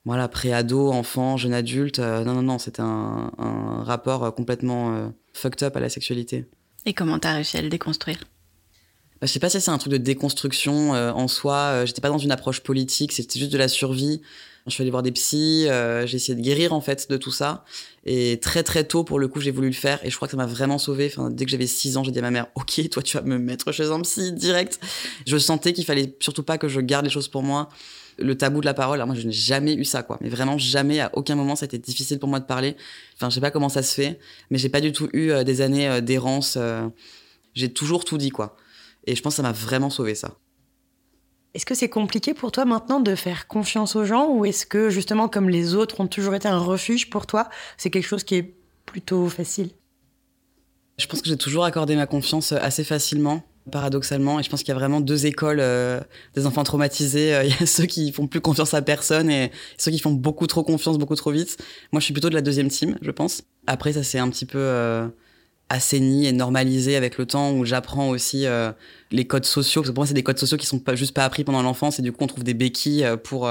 voilà, pré-ado, enfant, jeune adulte, euh, non, non, non, c'était un, un rapport euh, complètement euh, fucked up à la sexualité.
Et comment t'as réussi à le déconstruire?
Bah, je sais pas si c'est un truc de déconstruction euh, en soi. J'étais pas dans une approche politique, c'était juste de la survie. Je suis allée voir des psys, j'ai essayé de guérir en fait de tout ça. Et très très tôt pour le coup j'ai voulu le faire et je crois que ça m'a vraiment sauvé. Enfin, dès que j'avais 6 ans j'ai dit à ma mère ok toi tu vas me mettre chez un psy direct. Je sentais qu'il fallait surtout pas que je garde les choses pour moi. Le tabou de la parole, alors moi je n'ai jamais eu ça quoi. Mais vraiment jamais, à aucun moment ça a été difficile pour moi de parler. Enfin je sais pas comment ça se fait, mais j'ai pas du tout eu euh, des années euh, d'errance. euh, j'ai toujours tout dit quoi. Et je pense que ça m'a vraiment sauvé ça.
Est-ce que c'est compliqué pour toi maintenant de faire confiance aux gens ou est-ce que justement comme les autres ont toujours été un refuge pour toi, c'est quelque chose qui est plutôt facile?
Je pense que j'ai toujours accordé ma confiance assez facilement, paradoxalement. Et je pense qu'il y a vraiment deux écoles euh, des enfants traumatisés. Euh, [LAUGHS] Il y a ceux qui font plus confiance à personne et ceux qui font beaucoup trop confiance, beaucoup trop vite. Moi, je suis plutôt de la deuxième team, je pense. Après, ça s'est un petit peu euh, assaini et normalisé avec le temps où j'apprends aussi les codes sociaux. Pour moi, c'est des codes sociaux qui sont pas juste pas appris pendant l'enfance et du coup, on trouve des béquilles pour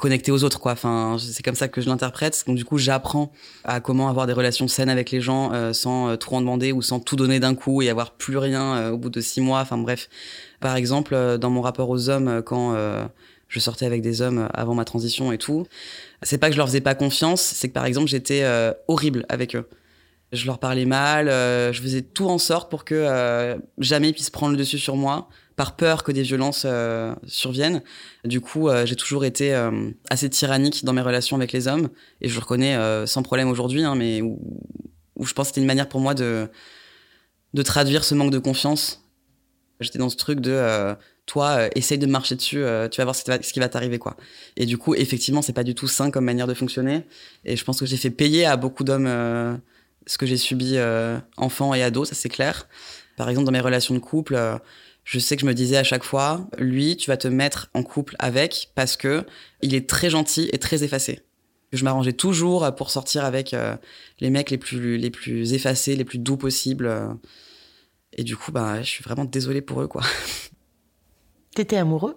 connecter aux autres, quoi. Enfin, c'est comme ça que je l'interprète. Donc, du coup, j'apprends à comment avoir des relations saines avec les gens euh, sans euh, trop en demander ou sans tout donner d'un coup et avoir plus rien euh, au bout de six mois. Enfin, bref. Par exemple, euh, dans mon rapport aux hommes, euh, quand euh, je sortais avec des hommes avant ma transition et tout, c'est pas que je leur faisais pas confiance, c'est que par exemple, j'étais horrible avec eux. Je leur parlais mal, euh, je faisais tout en sorte pour que euh, jamais ils puissent prendre le dessus sur moi, par peur que des violences euh, surviennent. Du coup, euh, j'ai toujours été euh, assez tyrannique dans mes relations avec les hommes, et je le reconnais euh, sans problème aujourd'hui, hein, mais où, où je pense que c'était une manière pour moi de, de traduire ce manque de confiance. J'étais dans ce truc de toi, essaye de marcher dessus, tu vas voir ce qui va, t'arriver, quoi. Et du coup, effectivement, c'est pas du tout sain comme manière de fonctionner. Et je pense que j'ai fait payer à beaucoup d'hommes ce que j'ai subi euh, enfant et ado, ça c'est clair. Par exemple, dans mes relations de couple, euh, je sais que je me disais à chaque fois, lui, tu vas te mettre en couple avec parce que il est très gentil et très effacé. Je m'arrangeais toujours pour sortir avec euh, les mecs les plus, les plus effacés, les plus doux possibles. Et du coup, bah, je suis vraiment désolée pour eux, quoi.
T'étais amoureux?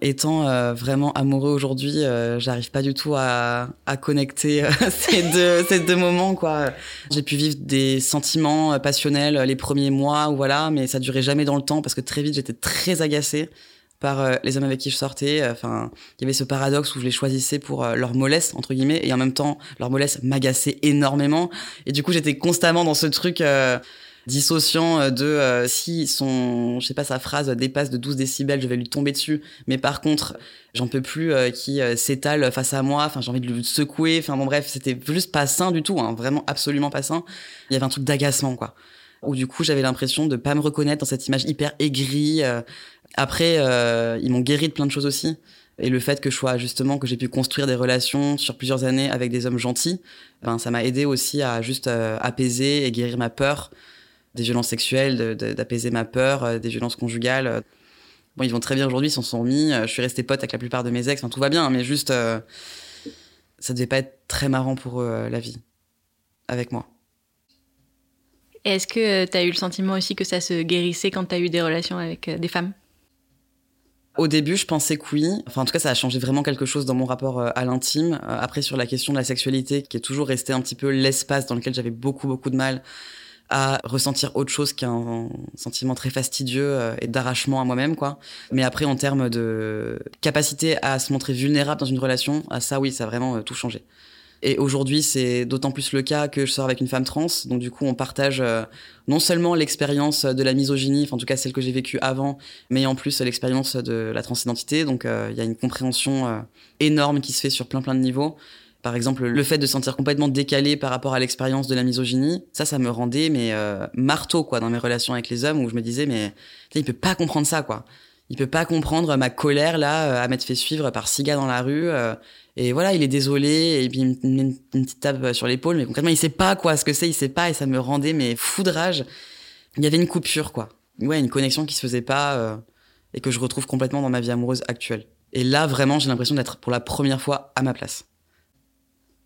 Étant euh, vraiment amoureux aujourd'hui, euh, j'arrive pas du tout à, à connecter euh, [LAUGHS] ces, deux, [LAUGHS] ces deux moments, quoi. J'ai pu vivre des sentiments euh, passionnels euh, les premiers mois, ou voilà, mais ça durait jamais dans le temps parce que très vite j'étais très agacée par les hommes avec qui je sortais. Enfin, il y avait ce paradoxe où je les choisissais pour leur mollesse entre guillemets, et en même temps leur mollesse m'agaçait énormément. Et du coup, j'étais constamment dans ce truc. Dissociant euh, de euh, si son je sais pas sa phrase dépasse de 12 décibels je vais lui tomber dessus. Mais par contre j'en peux plus euh, qui euh, s'étale face à moi. Enfin j'ai envie de le secouer. Enfin bon bref c'était juste pas sain du tout hein, vraiment absolument pas sain. Il y avait un truc d'agacement quoi. Où du coup j'avais l'impression de pas me reconnaître dans cette image hyper aigrie euh. après ils m'ont guéri de plein de choses aussi. Et le fait que je sois justement que j'ai pu construire des relations sur plusieurs années avec des hommes gentils ben ça m'a aidé aussi à juste euh, apaiser et guérir ma peur des violences sexuelles, d'apaiser ma peur, euh, des violences conjugales. Bon, ils vont très bien aujourd'hui, ils s'en sont remis. Euh, Je suis restée pote avec la plupart de mes ex, enfin, tout va bien, mais juste, euh, ça devait pas être très marrant pour eux, euh, la vie, avec moi.
Est-ce que tu as eu le sentiment aussi que ça se guérissait quand tu as eu des relations avec euh, des femmes?
Au début, je pensais que oui. Enfin, en tout cas, ça a changé vraiment quelque chose dans mon rapport euh, à l'intime. Euh, Après, sur la question de la sexualité, qui est toujours resté un petit peu l'espace dans lequel j'avais beaucoup, beaucoup de mal à ressentir autre chose qu'un sentiment très fastidieux euh, et d'arrachement à moi-même, quoi. Mais après, en termes de capacité à se montrer vulnérable dans une relation, à ça, oui, ça a vraiment euh, tout changé. Et aujourd'hui, c'est d'autant plus le cas que je sors avec une femme trans. Donc, du coup, on partage euh, non seulement l'expérience de la misogynie, enfin, en tout cas celle que j'ai vécue avant, mais en plus l'expérience de la transidentité. Donc, il y a une compréhension énorme qui se fait sur plein, plein de niveaux. Par exemple, le fait de se sentir complètement décalé par rapport à l'expérience de la misogynie, ça, ça me rendait mais euh, marteau quoi dans mes relations avec les hommes où je me disais mais il peut pas comprendre ça quoi. Il peut pas comprendre ma colère là euh, à m'être fait suivre par six gars dans la rue euh, et voilà il est désolé et puis il me met une, petite tape sur l'épaule mais concrètement il sait pas quoi ce que c'est il sait pas et ça me rendait mais fou de rage. Il y avait une coupure quoi. Ouais une connexion qui se faisait pas euh, et que je retrouve complètement dans ma vie amoureuse actuelle. Et là vraiment j'ai l'impression d'être pour la première fois à ma place.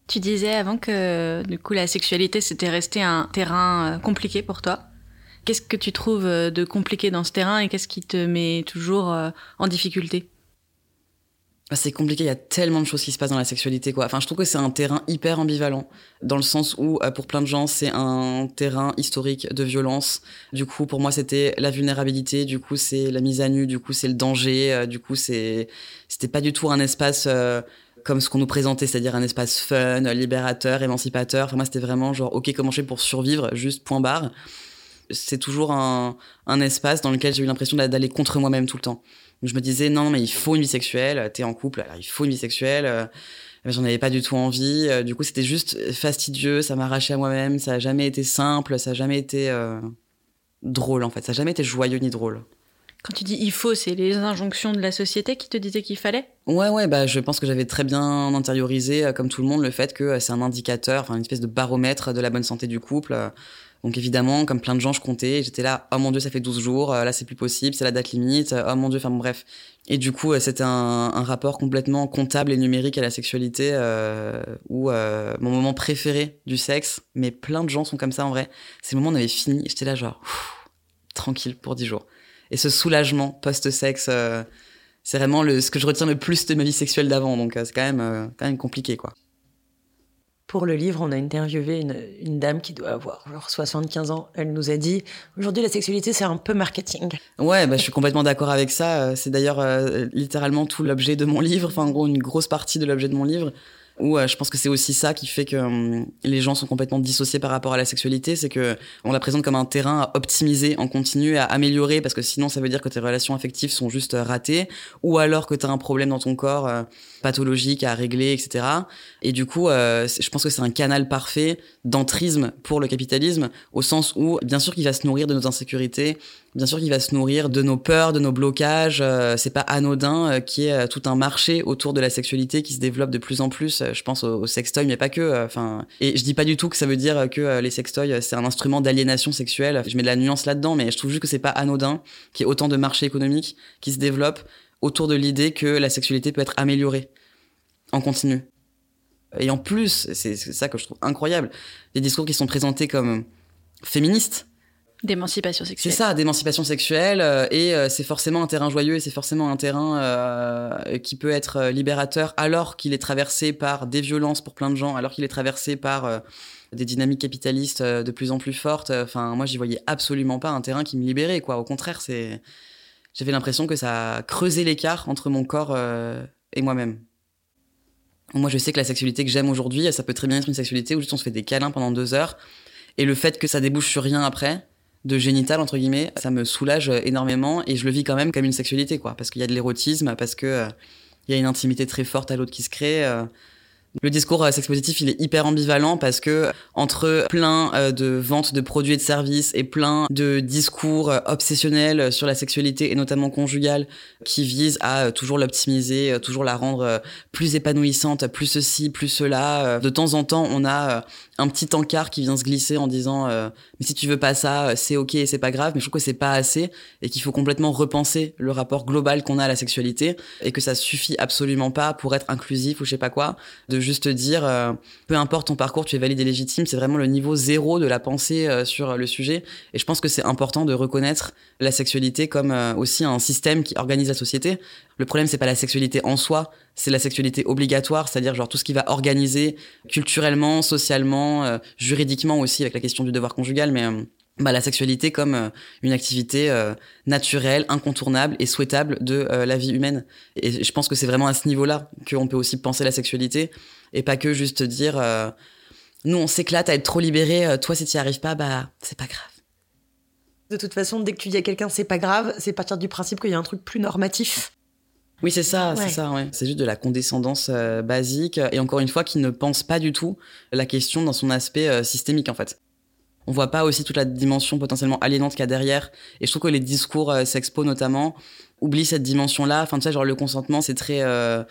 Tu disais avant que du coup la sexualité c'était resté un terrain euh, compliqué pour toi. Qu'est-ce que tu trouves euh, de compliqué dans ce terrain et qu'est-ce qui te met toujours euh, en difficulté?
Bah, c'est compliqué, il y a tellement de choses qui se passent dans la sexualité, quoi. Enfin, je trouve que c'est un terrain hyper ambivalent, dans le sens où, pour plein de gens, c'est un terrain historique de violence. Du coup, pour moi, c'était la vulnérabilité, du coup, c'est la mise à nu, du coup, c'est le danger, du coup, c'est, c'était pas du tout un espace comme ce qu'on nous présentait, c'est-à-dire un espace fun, libérateur, émancipateur. Enfin, moi, c'était vraiment genre, ok, comment je fais pour survivre, juste point barre. C'est toujours un, un espace dans lequel j'ai eu l'impression d'a- d'aller contre moi-même tout le temps. Donc, je me disais, non, mais il faut une vie sexuelle, t'es en couple, alors il faut une vie sexuelle. euh, mais J'en avais pas du tout envie. euh, Du coup, c'était juste fastidieux, ça m'arrachait à moi-même, ça a jamais été simple, ça a jamais été euh, drôle en fait, ça a jamais été joyeux ni drôle.
Quand tu dis il faut, c'est les injonctions de la société qui te disaient qu'il fallait?
Ouais, ouais, bah, je pense que j'avais très bien intériorisé, euh, comme tout le monde, le fait que euh, c'est un indicateur, enfin, une espèce de baromètre de la bonne santé du couple. euh. Donc, évidemment, comme plein de gens, je comptais, j'étais là, oh mon dieu, ça fait 12 jours, là, c'est plus possible, c'est la date limite, oh mon dieu, enfin, bref. Et du coup, c'était un, rapport complètement comptable et numérique à la sexualité, où mon moment préféré du sexe, mais plein de gens sont comme ça en vrai, c'est le moment où on avait fini, j'étais là, genre, ouf, tranquille pour 10 jours. Et ce soulagement post-sexe, euh, c'est vraiment le, ce que je retiens le plus de ma vie sexuelle d'avant. Donc euh, c'est quand même, euh, quand même compliqué, quoi.
Pour le livre, on a interviewé une, une dame qui doit avoir genre 75 ans. Elle nous a dit aujourd'hui la sexualité c'est un peu marketing.
Ouais, bah, je suis complètement d'accord avec ça. C'est d'ailleurs euh, littéralement tout l'objet de mon livre, enfin en gros une grosse partie de l'objet de mon livre. Ou je pense que c'est aussi ça qui fait que hum, les gens sont complètement dissociés par rapport à la sexualité, c'est que on la présente comme un terrain à optimiser en continu, à améliorer, parce que sinon ça veut dire que tes relations affectives sont juste ratées, ou alors que tu as un problème dans ton corps pathologique à régler, etc. Et du coup, je pense que c'est un canal parfait d'entrisme pour le capitalisme, au sens où, bien sûr qu'il va se nourrir de nos insécurités, bien sûr qu'il va se nourrir de nos peurs, de nos blocages. Euh, c'est pas anodin euh, qu'il y ait euh, tout un marché autour de la sexualité qui se développe de plus en plus. je pense aux, sextoys, mais pas que. Enfin, et je dis pas du tout que ça veut dire que les sextoys c'est un instrument d'aliénation sexuelle. Je mets de la nuance là-dedans, mais je trouve juste que c'est pas anodin qu'il y ait autant de marchés économiques qui se développent autour de l'idée que la sexualité peut être améliorée en continu. Et en plus, c'est ça que je trouve incroyable, des discours qui sont présentés comme féministes
D'émancipation sexuelle.
C'est ça, d'émancipation sexuelle. Euh, et euh, c'est forcément un terrain joyeux et c'est forcément un terrain euh, qui peut être libérateur alors qu'il est traversé par des violences pour plein de gens, alors qu'il est traversé par des dynamiques capitalistes de plus en plus fortes. Enfin, moi, j'y voyais absolument pas un terrain qui me libérait, quoi. Au contraire, c'est. J'avais l'impression que ça a creusé l'écart entre mon corps et moi-même. Moi, je sais que la sexualité que j'aime aujourd'hui, ça peut très bien être une sexualité où juste on se fait des câlins pendant deux heures. Et le fait que ça débouche sur rien après, de génital entre guillemets, ça me soulage énormément et je le vis quand même comme une sexualité quoi, parce qu'il y a de l'érotisme, parce que euh, il y a une intimité très forte à l'autre qui se crée. Euh, le discours euh, sex positif, il est hyper ambivalent parce que entre plein euh, de ventes de produits et de services et plein de discours euh, obsessionnels sur la sexualité et notamment conjugale qui visent à toujours l'optimiser, toujours la rendre plus épanouissante, plus ceci, plus cela. De temps en temps, on a un petit encart qui vient se glisser en disant mais si tu veux pas ça, c'est ok, c'est pas grave. Mais je trouve que c'est pas assez et qu'il faut complètement repenser le rapport global qu'on a à la sexualité et que ça suffit absolument pas pour être inclusif ou je sais pas quoi juste dire, euh, peu importe ton parcours, tu es valide et légitime. C'est vraiment le niveau zéro de la pensée euh, sur le sujet. Et je pense que c'est important de reconnaître la sexualité comme euh, aussi un système qui organise la société. Le problème, c'est pas la sexualité en soi, c'est la sexualité obligatoire, c'est-à-dire genre tout ce qui va organiser culturellement, socialement, juridiquement aussi avec la question du devoir conjugal, mais bah, la sexualité comme euh, une activité euh, naturelle, incontournable et souhaitable de euh, la vie humaine. Et je pense que c'est vraiment à ce niveau-là qu'on peut aussi penser la sexualité et pas que juste dire nous on s'éclate à être trop libéré, toi si tu n'y arrives pas, bah c'est pas grave.
De toute façon, dès que tu dis à quelqu'un c'est pas grave, c'est partir du principe qu'il y a un truc plus normatif.
Oui, c'est ça, c'est ça, ouais. C'est juste de la condescendance basique et encore une fois qui ne pense pas du tout la question dans son aspect systémique en fait on voit pas aussi toute la dimension potentiellement aliénante qu'il y a derrière. Et je trouve que les discours euh, sexpo notamment oublient cette dimension-là. Enfin, tu sais, genre le consentement, c'est très euh,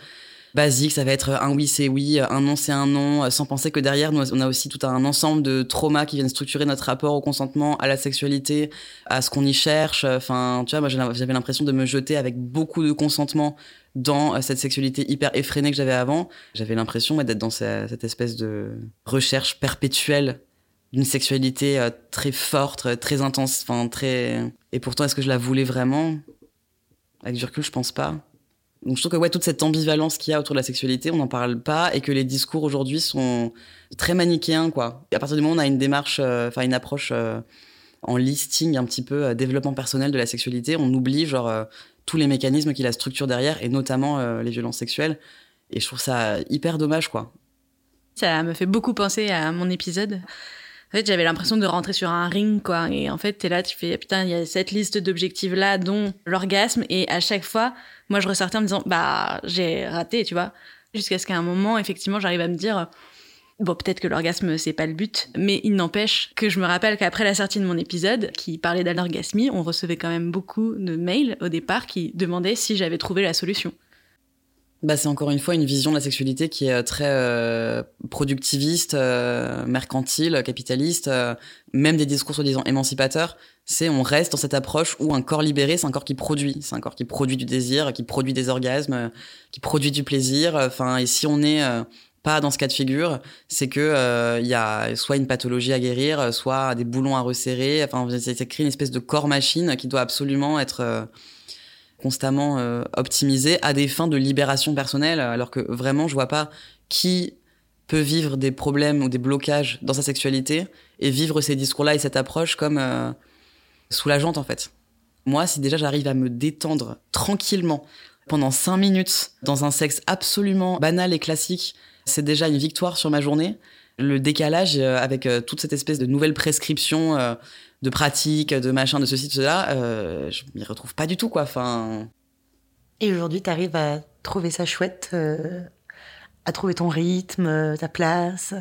basique. Ça va être un oui, c'est oui, un non, c'est un non, euh, sans penser que derrière, nous, on a aussi tout un ensemble de traumas qui viennent structurer notre rapport au consentement, à la sexualité, à ce qu'on y cherche. Enfin, tu vois, moi, j'avais l'impression de me jeter avec beaucoup de consentement dans cette sexualité hyper effrénée que j'avais avant. J'avais l'impression d'être dans cette espèce de recherche perpétuelle d'une sexualité euh, très forte, très intense, enfin très. Et pourtant, est-ce que je la voulais vraiment? Avec du recul, je pense pas. Donc je trouve que ouais, toute cette ambivalence qu'il y a autour de la sexualité, on n'en parle pas et que les discours aujourd'hui sont très manichéens quoi. Et à partir du moment où on a une démarche, euh, enfin une approche euh, en listing un petit peu développement personnel de la sexualité, on oublie genre tous les mécanismes qui la structurent derrière et notamment les violences sexuelles. Et je trouve ça hyper dommage quoi.
Ça me fait beaucoup penser à mon épisode en fait, j'avais l'impression de rentrer sur un ring, quoi. Et en fait, t'es là, tu fais, putain, il y a cette liste d'objectifs là, dont l'orgasme. Et à chaque fois, moi, je ressortais en me disant, bah, j'ai raté, tu vois. Jusqu'à ce qu'à un moment, effectivement, j'arrive à me dire, Bon, peut-être que l'orgasme, c'est pas le but, mais il n'empêche que je me rappelle qu'après la sortie de mon épisode, qui parlait d'anorgasmie, on recevait quand même beaucoup de mails au départ qui demandaient si j'avais trouvé la solution
bah, c'est encore une fois une vision de la sexualité qui est euh, très euh, productiviste, euh, mercantile, capitaliste, même des discours soi-disant émancipateurs. C'est on reste dans cette approche où un corps libéré, c'est un corps qui produit, c'est un corps qui produit du désir, qui produit des orgasmes, qui produit du plaisir. Enfin, et si on n'est pas dans ce cas de figure, c'est que il y a soit une pathologie à guérir, soit des boulons à resserrer. Enfin, c'est créé une espèce de corps machine qui doit absolument être constamment euh, optimisé à des fins de libération personnelle, alors que vraiment, je vois pas qui peut vivre des problèmes ou des blocages dans sa sexualité et vivre ces discours-là et cette approche comme euh, soulageante en fait. Moi, si déjà j'arrive à me détendre tranquillement pendant cinq minutes dans un sexe absolument banal et classique, c'est déjà une victoire sur ma journée. Le décalage euh, avec euh, toute cette espèce de nouvelle prescription euh, de pratique, de machin, de ceci, de cela, euh, je m'y retrouve pas du tout, quoi. Enfin,
Et aujourd'hui, tu arrives à trouver ça chouette, euh, à trouver ton rythme, euh, ta place.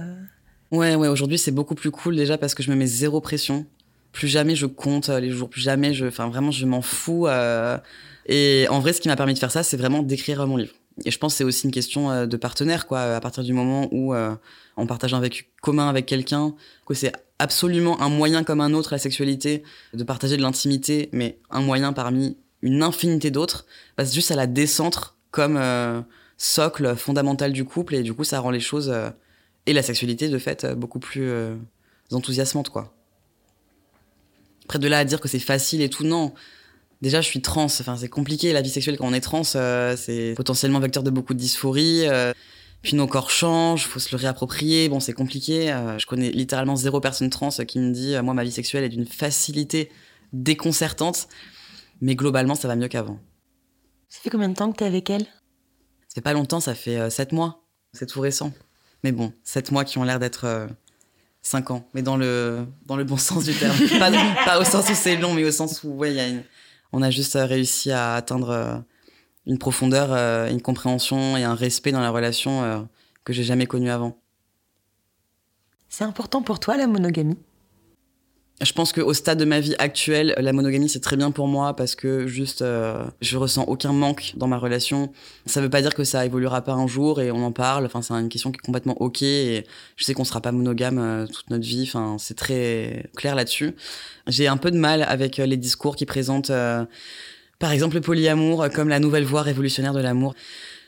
ouais, ouais, aujourd'hui, c'est beaucoup plus cool déjà parce que je me mets zéro pression. Plus jamais je compte les jours, plus jamais je, enfin, vraiment, je m'en fous. euh, et en vrai, ce qui m'a permis de faire ça, c'est vraiment d'écrire mon livre. Et je pense que c'est aussi une question de partenaire, quoi. À partir du moment où euh, on partage un vécu commun avec quelqu'un, que c'est absolument un moyen comme un autre, la sexualité, de partager de l'intimité, mais un moyen parmi une infinité d'autres, c'est juste à la décentre comme euh, socle fondamental du couple, et du coup, ça rend les choses, euh, et la sexualité, de fait, euh, beaucoup plus euh, enthousiasmantes, quoi. Après, de là à dire que c'est facile et tout, non. Déjà, je suis trans, enfin, c'est compliqué, la vie sexuelle quand on est trans, c'est potentiellement vecteur de beaucoup de dysphorie. Euh, puis nos corps changent, faut se le réapproprier. Bon, c'est compliqué. euh, je connais littéralement zéro personne trans qui me dit, euh, moi, ma vie sexuelle est d'une facilité déconcertante. Mais globalement, ça va mieux qu'avant.
Ça fait combien de temps que t'es avec elle?
Ça fait pas longtemps, ça fait euh, sept mois. C'est tout récent. Mais bon, sept mois qui ont l'air d'être euh, cinq ans. Mais dans le, dans le bon [LAUGHS] sens du terme. pas, pas au sens où c'est long, mais au sens où, ouais, y a une... on a juste euh, réussi à atteindre euh, une profondeur, euh, une compréhension et un respect dans la relation euh, que j'ai jamais connu avant.
C'est important pour toi, la monogamie?
Je pense qu'au stade de ma vie actuelle, la monogamie c'est très bien pour moi parce que juste euh, je ressens aucun manque dans ma relation. Ça veut pas dire que ça évoluera pas un jour et on en parle. Enfin, c'est une question qui est complètement ok et je sais qu'on sera pas monogame euh, toute notre vie. Enfin, c'est très clair là-dessus. J'ai un peu de mal avec les discours qui présentent, par exemple, le polyamour euh, comme la nouvelle voie révolutionnaire de l'amour.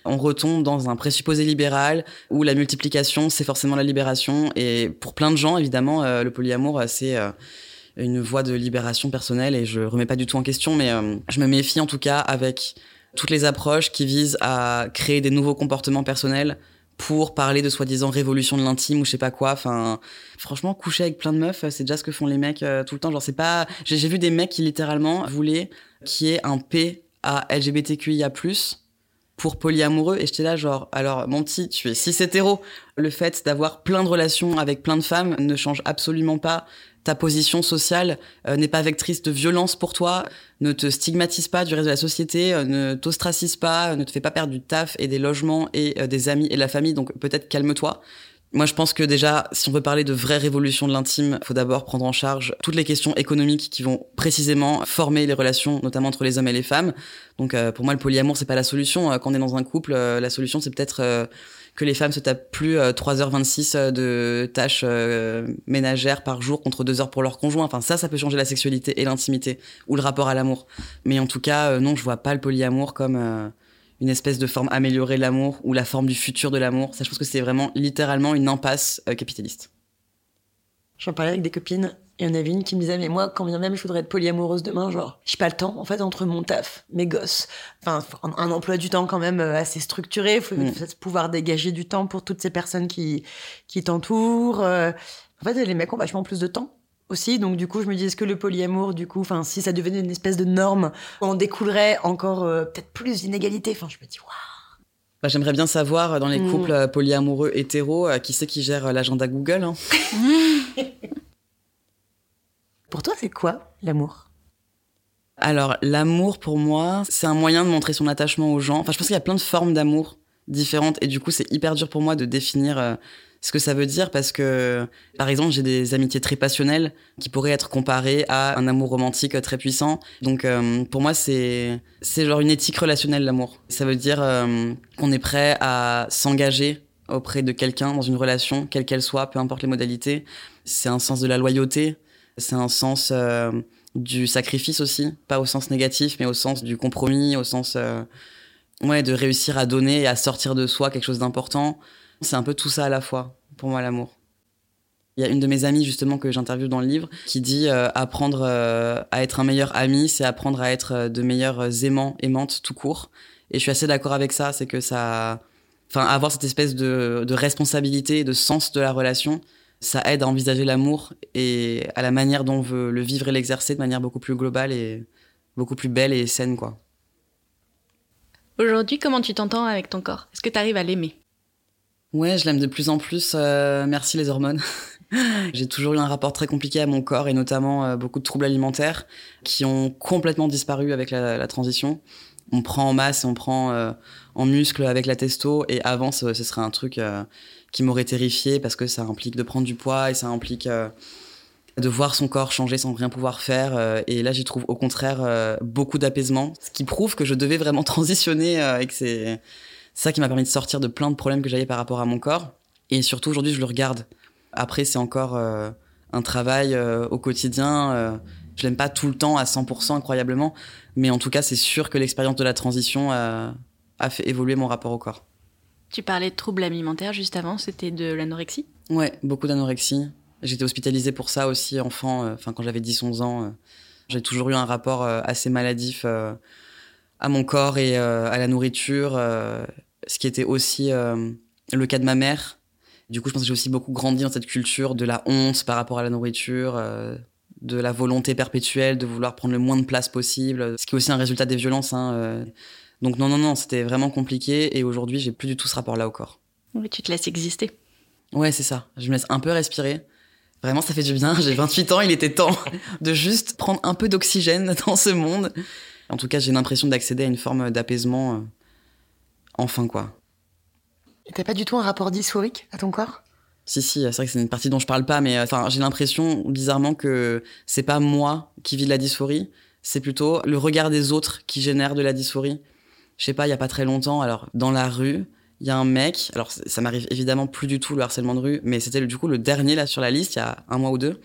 On retombe dans un présupposé libéral où la multiplication, c'est forcément la libération. Et pour plein de gens, évidemment, euh, le polyamour, euh, c'est une voie de libération personnelle et je remets pas du tout en question, mais je me méfie en tout cas avec toutes les approches qui visent à créer des nouveaux comportements personnels pour parler de soi-disant révolution de l'intime ou je sais pas quoi. Enfin, franchement, coucher avec plein de meufs, c'est déjà ce que font les mecs tout le temps. Genre, c'est pas. J'ai vu des mecs qui littéralement voulaient qu'il y ait un P à LGBTQIA+ pour polyamoureux. Et j'étais là genre alors mon petit tu es cis hétéro le fait d'avoir plein de relations avec plein de femmes ne change absolument pas ta position sociale euh, n'est pas vectrice de violence pour toi ne te stigmatise pas du reste de la société euh, ne t'ostracise pas euh, ne te fait pas perdre du taf et des logements et des amis et de la famille. Donc peut-être calme-toi moi, je pense que déjà, si on veut parler de vraie révolution de l'intime, faut d'abord prendre en charge toutes les questions économiques qui vont précisément former les relations, notamment entre les hommes et les femmes. Donc, euh, pour moi, le polyamour, c'est pas la solution. Euh, Quand on est dans un couple, euh, la solution, c'est peut-être euh, que les femmes se tapent plus euh, 3h26 de tâches euh, ménagères par jour contre 2 heures pour leur conjoint. Enfin, ça, ça peut changer la sexualité et l'intimité ou le rapport à l'amour. Mais en tout cas, euh, non, je vois pas le polyamour comme euh, une espèce de forme améliorée de l'amour ou la forme du futur de l'amour. Ça, je pense que c'est vraiment littéralement une impasse euh, capitaliste.
J'en parlais avec des copines. Et il y en avait une qui me disait, mais moi, quand bien même je voudrais être polyamoureuse demain, genre, j'ai pas le temps, en fait, entre mon taf, mes gosses, enfin, un, un emploi du temps quand même euh, assez structuré, faut,
Mm.
faut pouvoir dégager du temps pour toutes ces personnes qui, qui t'entourent. euh. En fait, les mecs ont vachement plus de temps aussi, donc du coup, je me dis, est-ce que le polyamour, du coup, enfin, si ça devenait une espèce de norme, en découlerait encore euh, peut-être plus d'inégalités. Enfin, je me dis, waouh.
Bah, J'aimerais bien savoir, euh, dans les
Mm.
couples euh, polyamoureux hétéros, euh, qui c'est qui gère l'agenda Google hein [LAUGHS]
Pour toi, c'est quoi l'amour?
Alors, l'amour, pour moi, c'est un moyen de montrer son attachement aux gens. Enfin, je pense qu'il y a plein de formes d'amour différentes. Et du coup, c'est hyper dur pour moi de définir euh, ce que ça veut dire parce que, par exemple, j'ai des amitiés très passionnelles qui pourraient être comparées à un amour romantique très puissant. Donc, euh, pour moi, c'est c'est genre une éthique relationnelle, l'amour. Ça veut dire euh, qu'on est prêt à s'engager auprès de quelqu'un dans une relation, quelle qu'elle soit, peu importe les modalités. C'est un sens de la loyauté, c'est un sens euh, du sacrifice aussi, pas au sens négatif, mais au sens du compromis, au sens ouais, de réussir à donner et à sortir de soi quelque chose d'important. C'est un peu tout ça à la fois, pour moi, l'amour. Il y a une de mes amies, justement, que j'interviewe dans le livre, qui dit euh, apprendre euh, à être un meilleur ami, c'est apprendre à être euh, de meilleurs aimants, aimantes, tout court. Et je suis assez d'accord avec ça, c'est que ça. Enfin, avoir cette espèce de, de responsabilité, de sens de la relation, ça aide à envisager l'amour et à la manière dont on veut le vivre et l'exercer de manière beaucoup plus globale et beaucoup plus belle et saine, quoi.
Aujourd'hui, comment tu t'entends avec ton corps? Est-ce que tu arrives à l'aimer?
Ouais, je l'aime de plus en plus. euh, merci les hormones. [LAUGHS] J'ai toujours eu un rapport très compliqué à mon corps et notamment euh, beaucoup de troubles alimentaires qui ont complètement disparu avec la, transition. On prend en masse et on prend euh, en muscle avec la testo et avant ce, serait un truc qui m'aurait terrifié parce que ça implique de prendre du poids et ça implique de voir son corps changer sans rien pouvoir faire. et là, j'y trouve au contraire beaucoup d'apaisement, ce qui prouve que je devais vraiment [LAUGHS] transitionner et que c'est ça qui m'a permis de sortir de plein de problèmes que j'avais par rapport à mon corps. Et surtout, aujourd'hui, je le regarde. Après, c'est encore euh, un travail euh, au quotidien. euh, je l'aime pas tout le temps à 100% incroyablement. Mais en tout cas, c'est sûr que l'expérience de la transition euh, a fait évoluer mon rapport au corps.
Tu parlais de troubles alimentaires juste avant, c'était de l'anorexie?
Ouais, beaucoup d'anorexie. J'étais hospitalisée pour ça aussi, enfant, enfin quand j'avais 10-11 ans. j'ai toujours eu un rapport assez maladif à mon corps et euh, à la nourriture, euh, ce qui était aussi euh, le cas de ma mère. Du coup, je pense que j'ai aussi beaucoup grandi dans cette culture de la honte par rapport à la nourriture, de la volonté perpétuelle de vouloir prendre le moins de place possible, ce qui est aussi un résultat des violences. hein. Donc non, non, non, c'était vraiment compliqué et aujourd'hui, j'ai plus du tout ce rapport-là au corps.
Oui, tu te laisses exister.
Ouais, c'est ça. Je me laisse un peu respirer. Vraiment, ça fait du bien. J'ai 28 ans, il était temps de juste prendre un peu d'oxygène dans ce monde. En tout cas, j'ai l'impression d'accéder à une forme d'apaisement. euh, Enfin, quoi.
Et T'as pas du tout un rapport dysphorique à ton corps?
Si, si, c'est vrai que c'est une partie dont je parle pas, mais euh, enfin, j'ai l'impression, bizarrement, que c'est pas moi qui vis de la dysphorie, c'est plutôt le regard des autres qui génère de la dysphorie. Je sais pas, il y a pas très longtemps, alors, dans la rue, il y a un mec, alors ça m'arrive évidemment plus du tout le harcèlement de rue, mais c'était du coup le dernier là sur la liste, il y a un mois ou deux.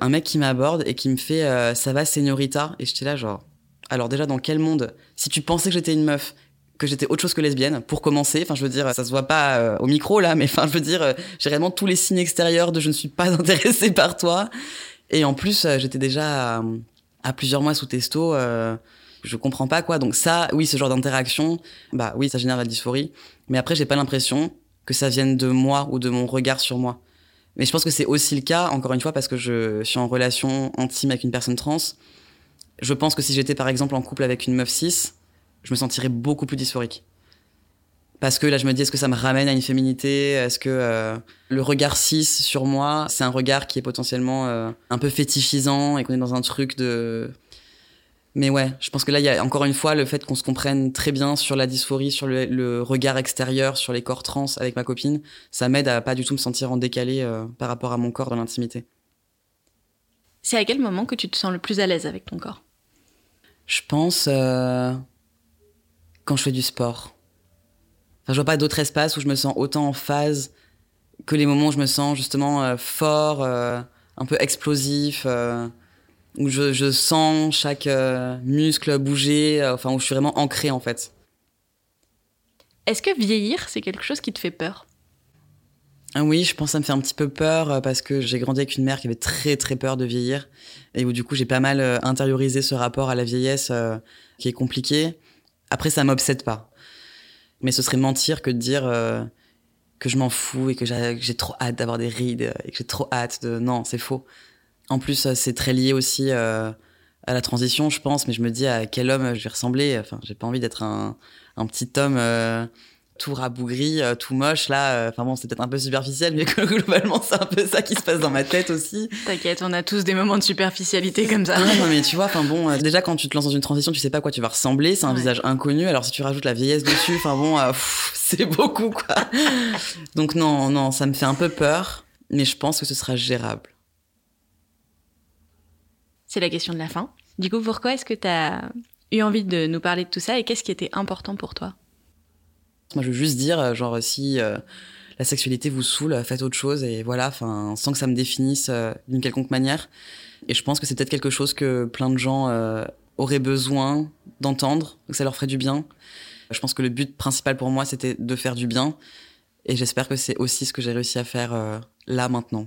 Un mec qui m'aborde et qui me fait euh, Ça va, señorita? Et j'étais là, genre, alors déjà, dans quel monde Si tu pensais que j'étais une meuf, que j'étais autre chose que lesbienne, pour commencer, enfin, je veux dire, ça se voit pas euh, au micro là, mais enfin, je veux dire, euh, j'ai vraiment tous les signes extérieurs de je ne suis pas [LAUGHS] intéressée par toi. Et en plus, euh, j'étais déjà à, à plusieurs mois sous testo. je comprends pas quoi. Donc ça, oui, ce genre d'interaction, bah oui, ça génère la dysphorie. Mais après, j'ai pas l'impression que ça vienne de moi ou de mon regard sur moi. Mais je pense que c'est aussi le cas, encore une fois, parce que je suis en relation intime avec une personne trans. Je pense que si j'étais par exemple en couple avec une meuf cis, je me sentirais beaucoup plus dysphorique. Parce que là, je me dis, est-ce que ça me ramène à une féminité? Est-ce que euh, le regard cis sur moi, c'est un regard qui est potentiellement euh, un peu fétichisant et qu'on est dans un truc de... Mais ouais, je pense que là, il y a encore une fois le fait qu'on se comprenne très bien sur la dysphorie, sur le, le regard extérieur, sur les corps trans avec ma copine, ça m'aide à pas du tout me sentir en décalé euh, par rapport à mon corps dans l'intimité.
C'est à quel moment que tu te sens le plus à l'aise avec ton corps?
Je pense euh, quand je fais du sport. Enfin, je vois pas d'autre espace où je me sens autant en phase que les moments où je me sens justement euh, fort, euh, un peu explosif, où je, sens chaque muscle bouger, enfin où je suis vraiment ancré en fait.
Est-ce que vieillir, c'est quelque chose qui te fait peur?
Oui, je pense que ça me fait un petit peu peur euh, parce que j'ai grandi avec une mère qui avait très très peur de vieillir et où du coup j'ai pas mal euh, intériorisé ce rapport à la vieillesse euh, qui est compliqué. Après, ça m'obsède pas. Mais ce serait mentir que de dire que je m'en fous et que j'ai trop hâte d'avoir des rides et que j'ai trop hâte de... Non, c'est faux. En plus, c'est très lié aussi à la transition, je pense, mais je me dis à quel homme je vais ressembler. Enfin, j'ai pas envie d'être un, petit homme tout rabougri, euh, tout moche, là. euh, Enfin bon, c'est peut-être un peu superficiel, mais [LAUGHS] globalement, c'est un peu ça qui se passe dans ma tête aussi.
T'inquiète, on a tous des moments de superficialité comme ça.
Non, mais tu vois, enfin bon, euh, déjà quand tu te lances dans une transition, tu sais pas à quoi tu vas ressembler, c'est un
Ouais.
visage inconnu. Alors si tu rajoutes la vieillesse dessus, enfin bon, euh, [LAUGHS] c'est beaucoup quoi. Donc non, non, ça me fait un peu peur, mais je pense que ce sera gérable.
C'est la question de la fin. Du coup, pourquoi est-ce que t'as eu envie de nous parler de tout ça et qu'est-ce qui était important pour toi?
Moi, je veux juste dire, euh, genre si euh, la sexualité vous saoule, euh, faites autre chose et voilà, enfin, sans que ça me définisse d'une quelconque manière. Et je pense que c'est peut-être quelque chose que plein de gens auraient besoin d'entendre, que ça leur ferait du bien. Je pense que le but principal pour moi, c'était de faire du bien. Et j'espère que c'est aussi ce que j'ai réussi à faire là maintenant.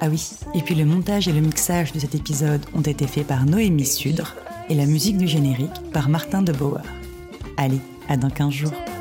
Ah oui, et puis le montage et le mixage de cet épisode ont été faits par Noémie Sudre et la musique du générique par Martin de Bauer. Allez, à dans 15 jours.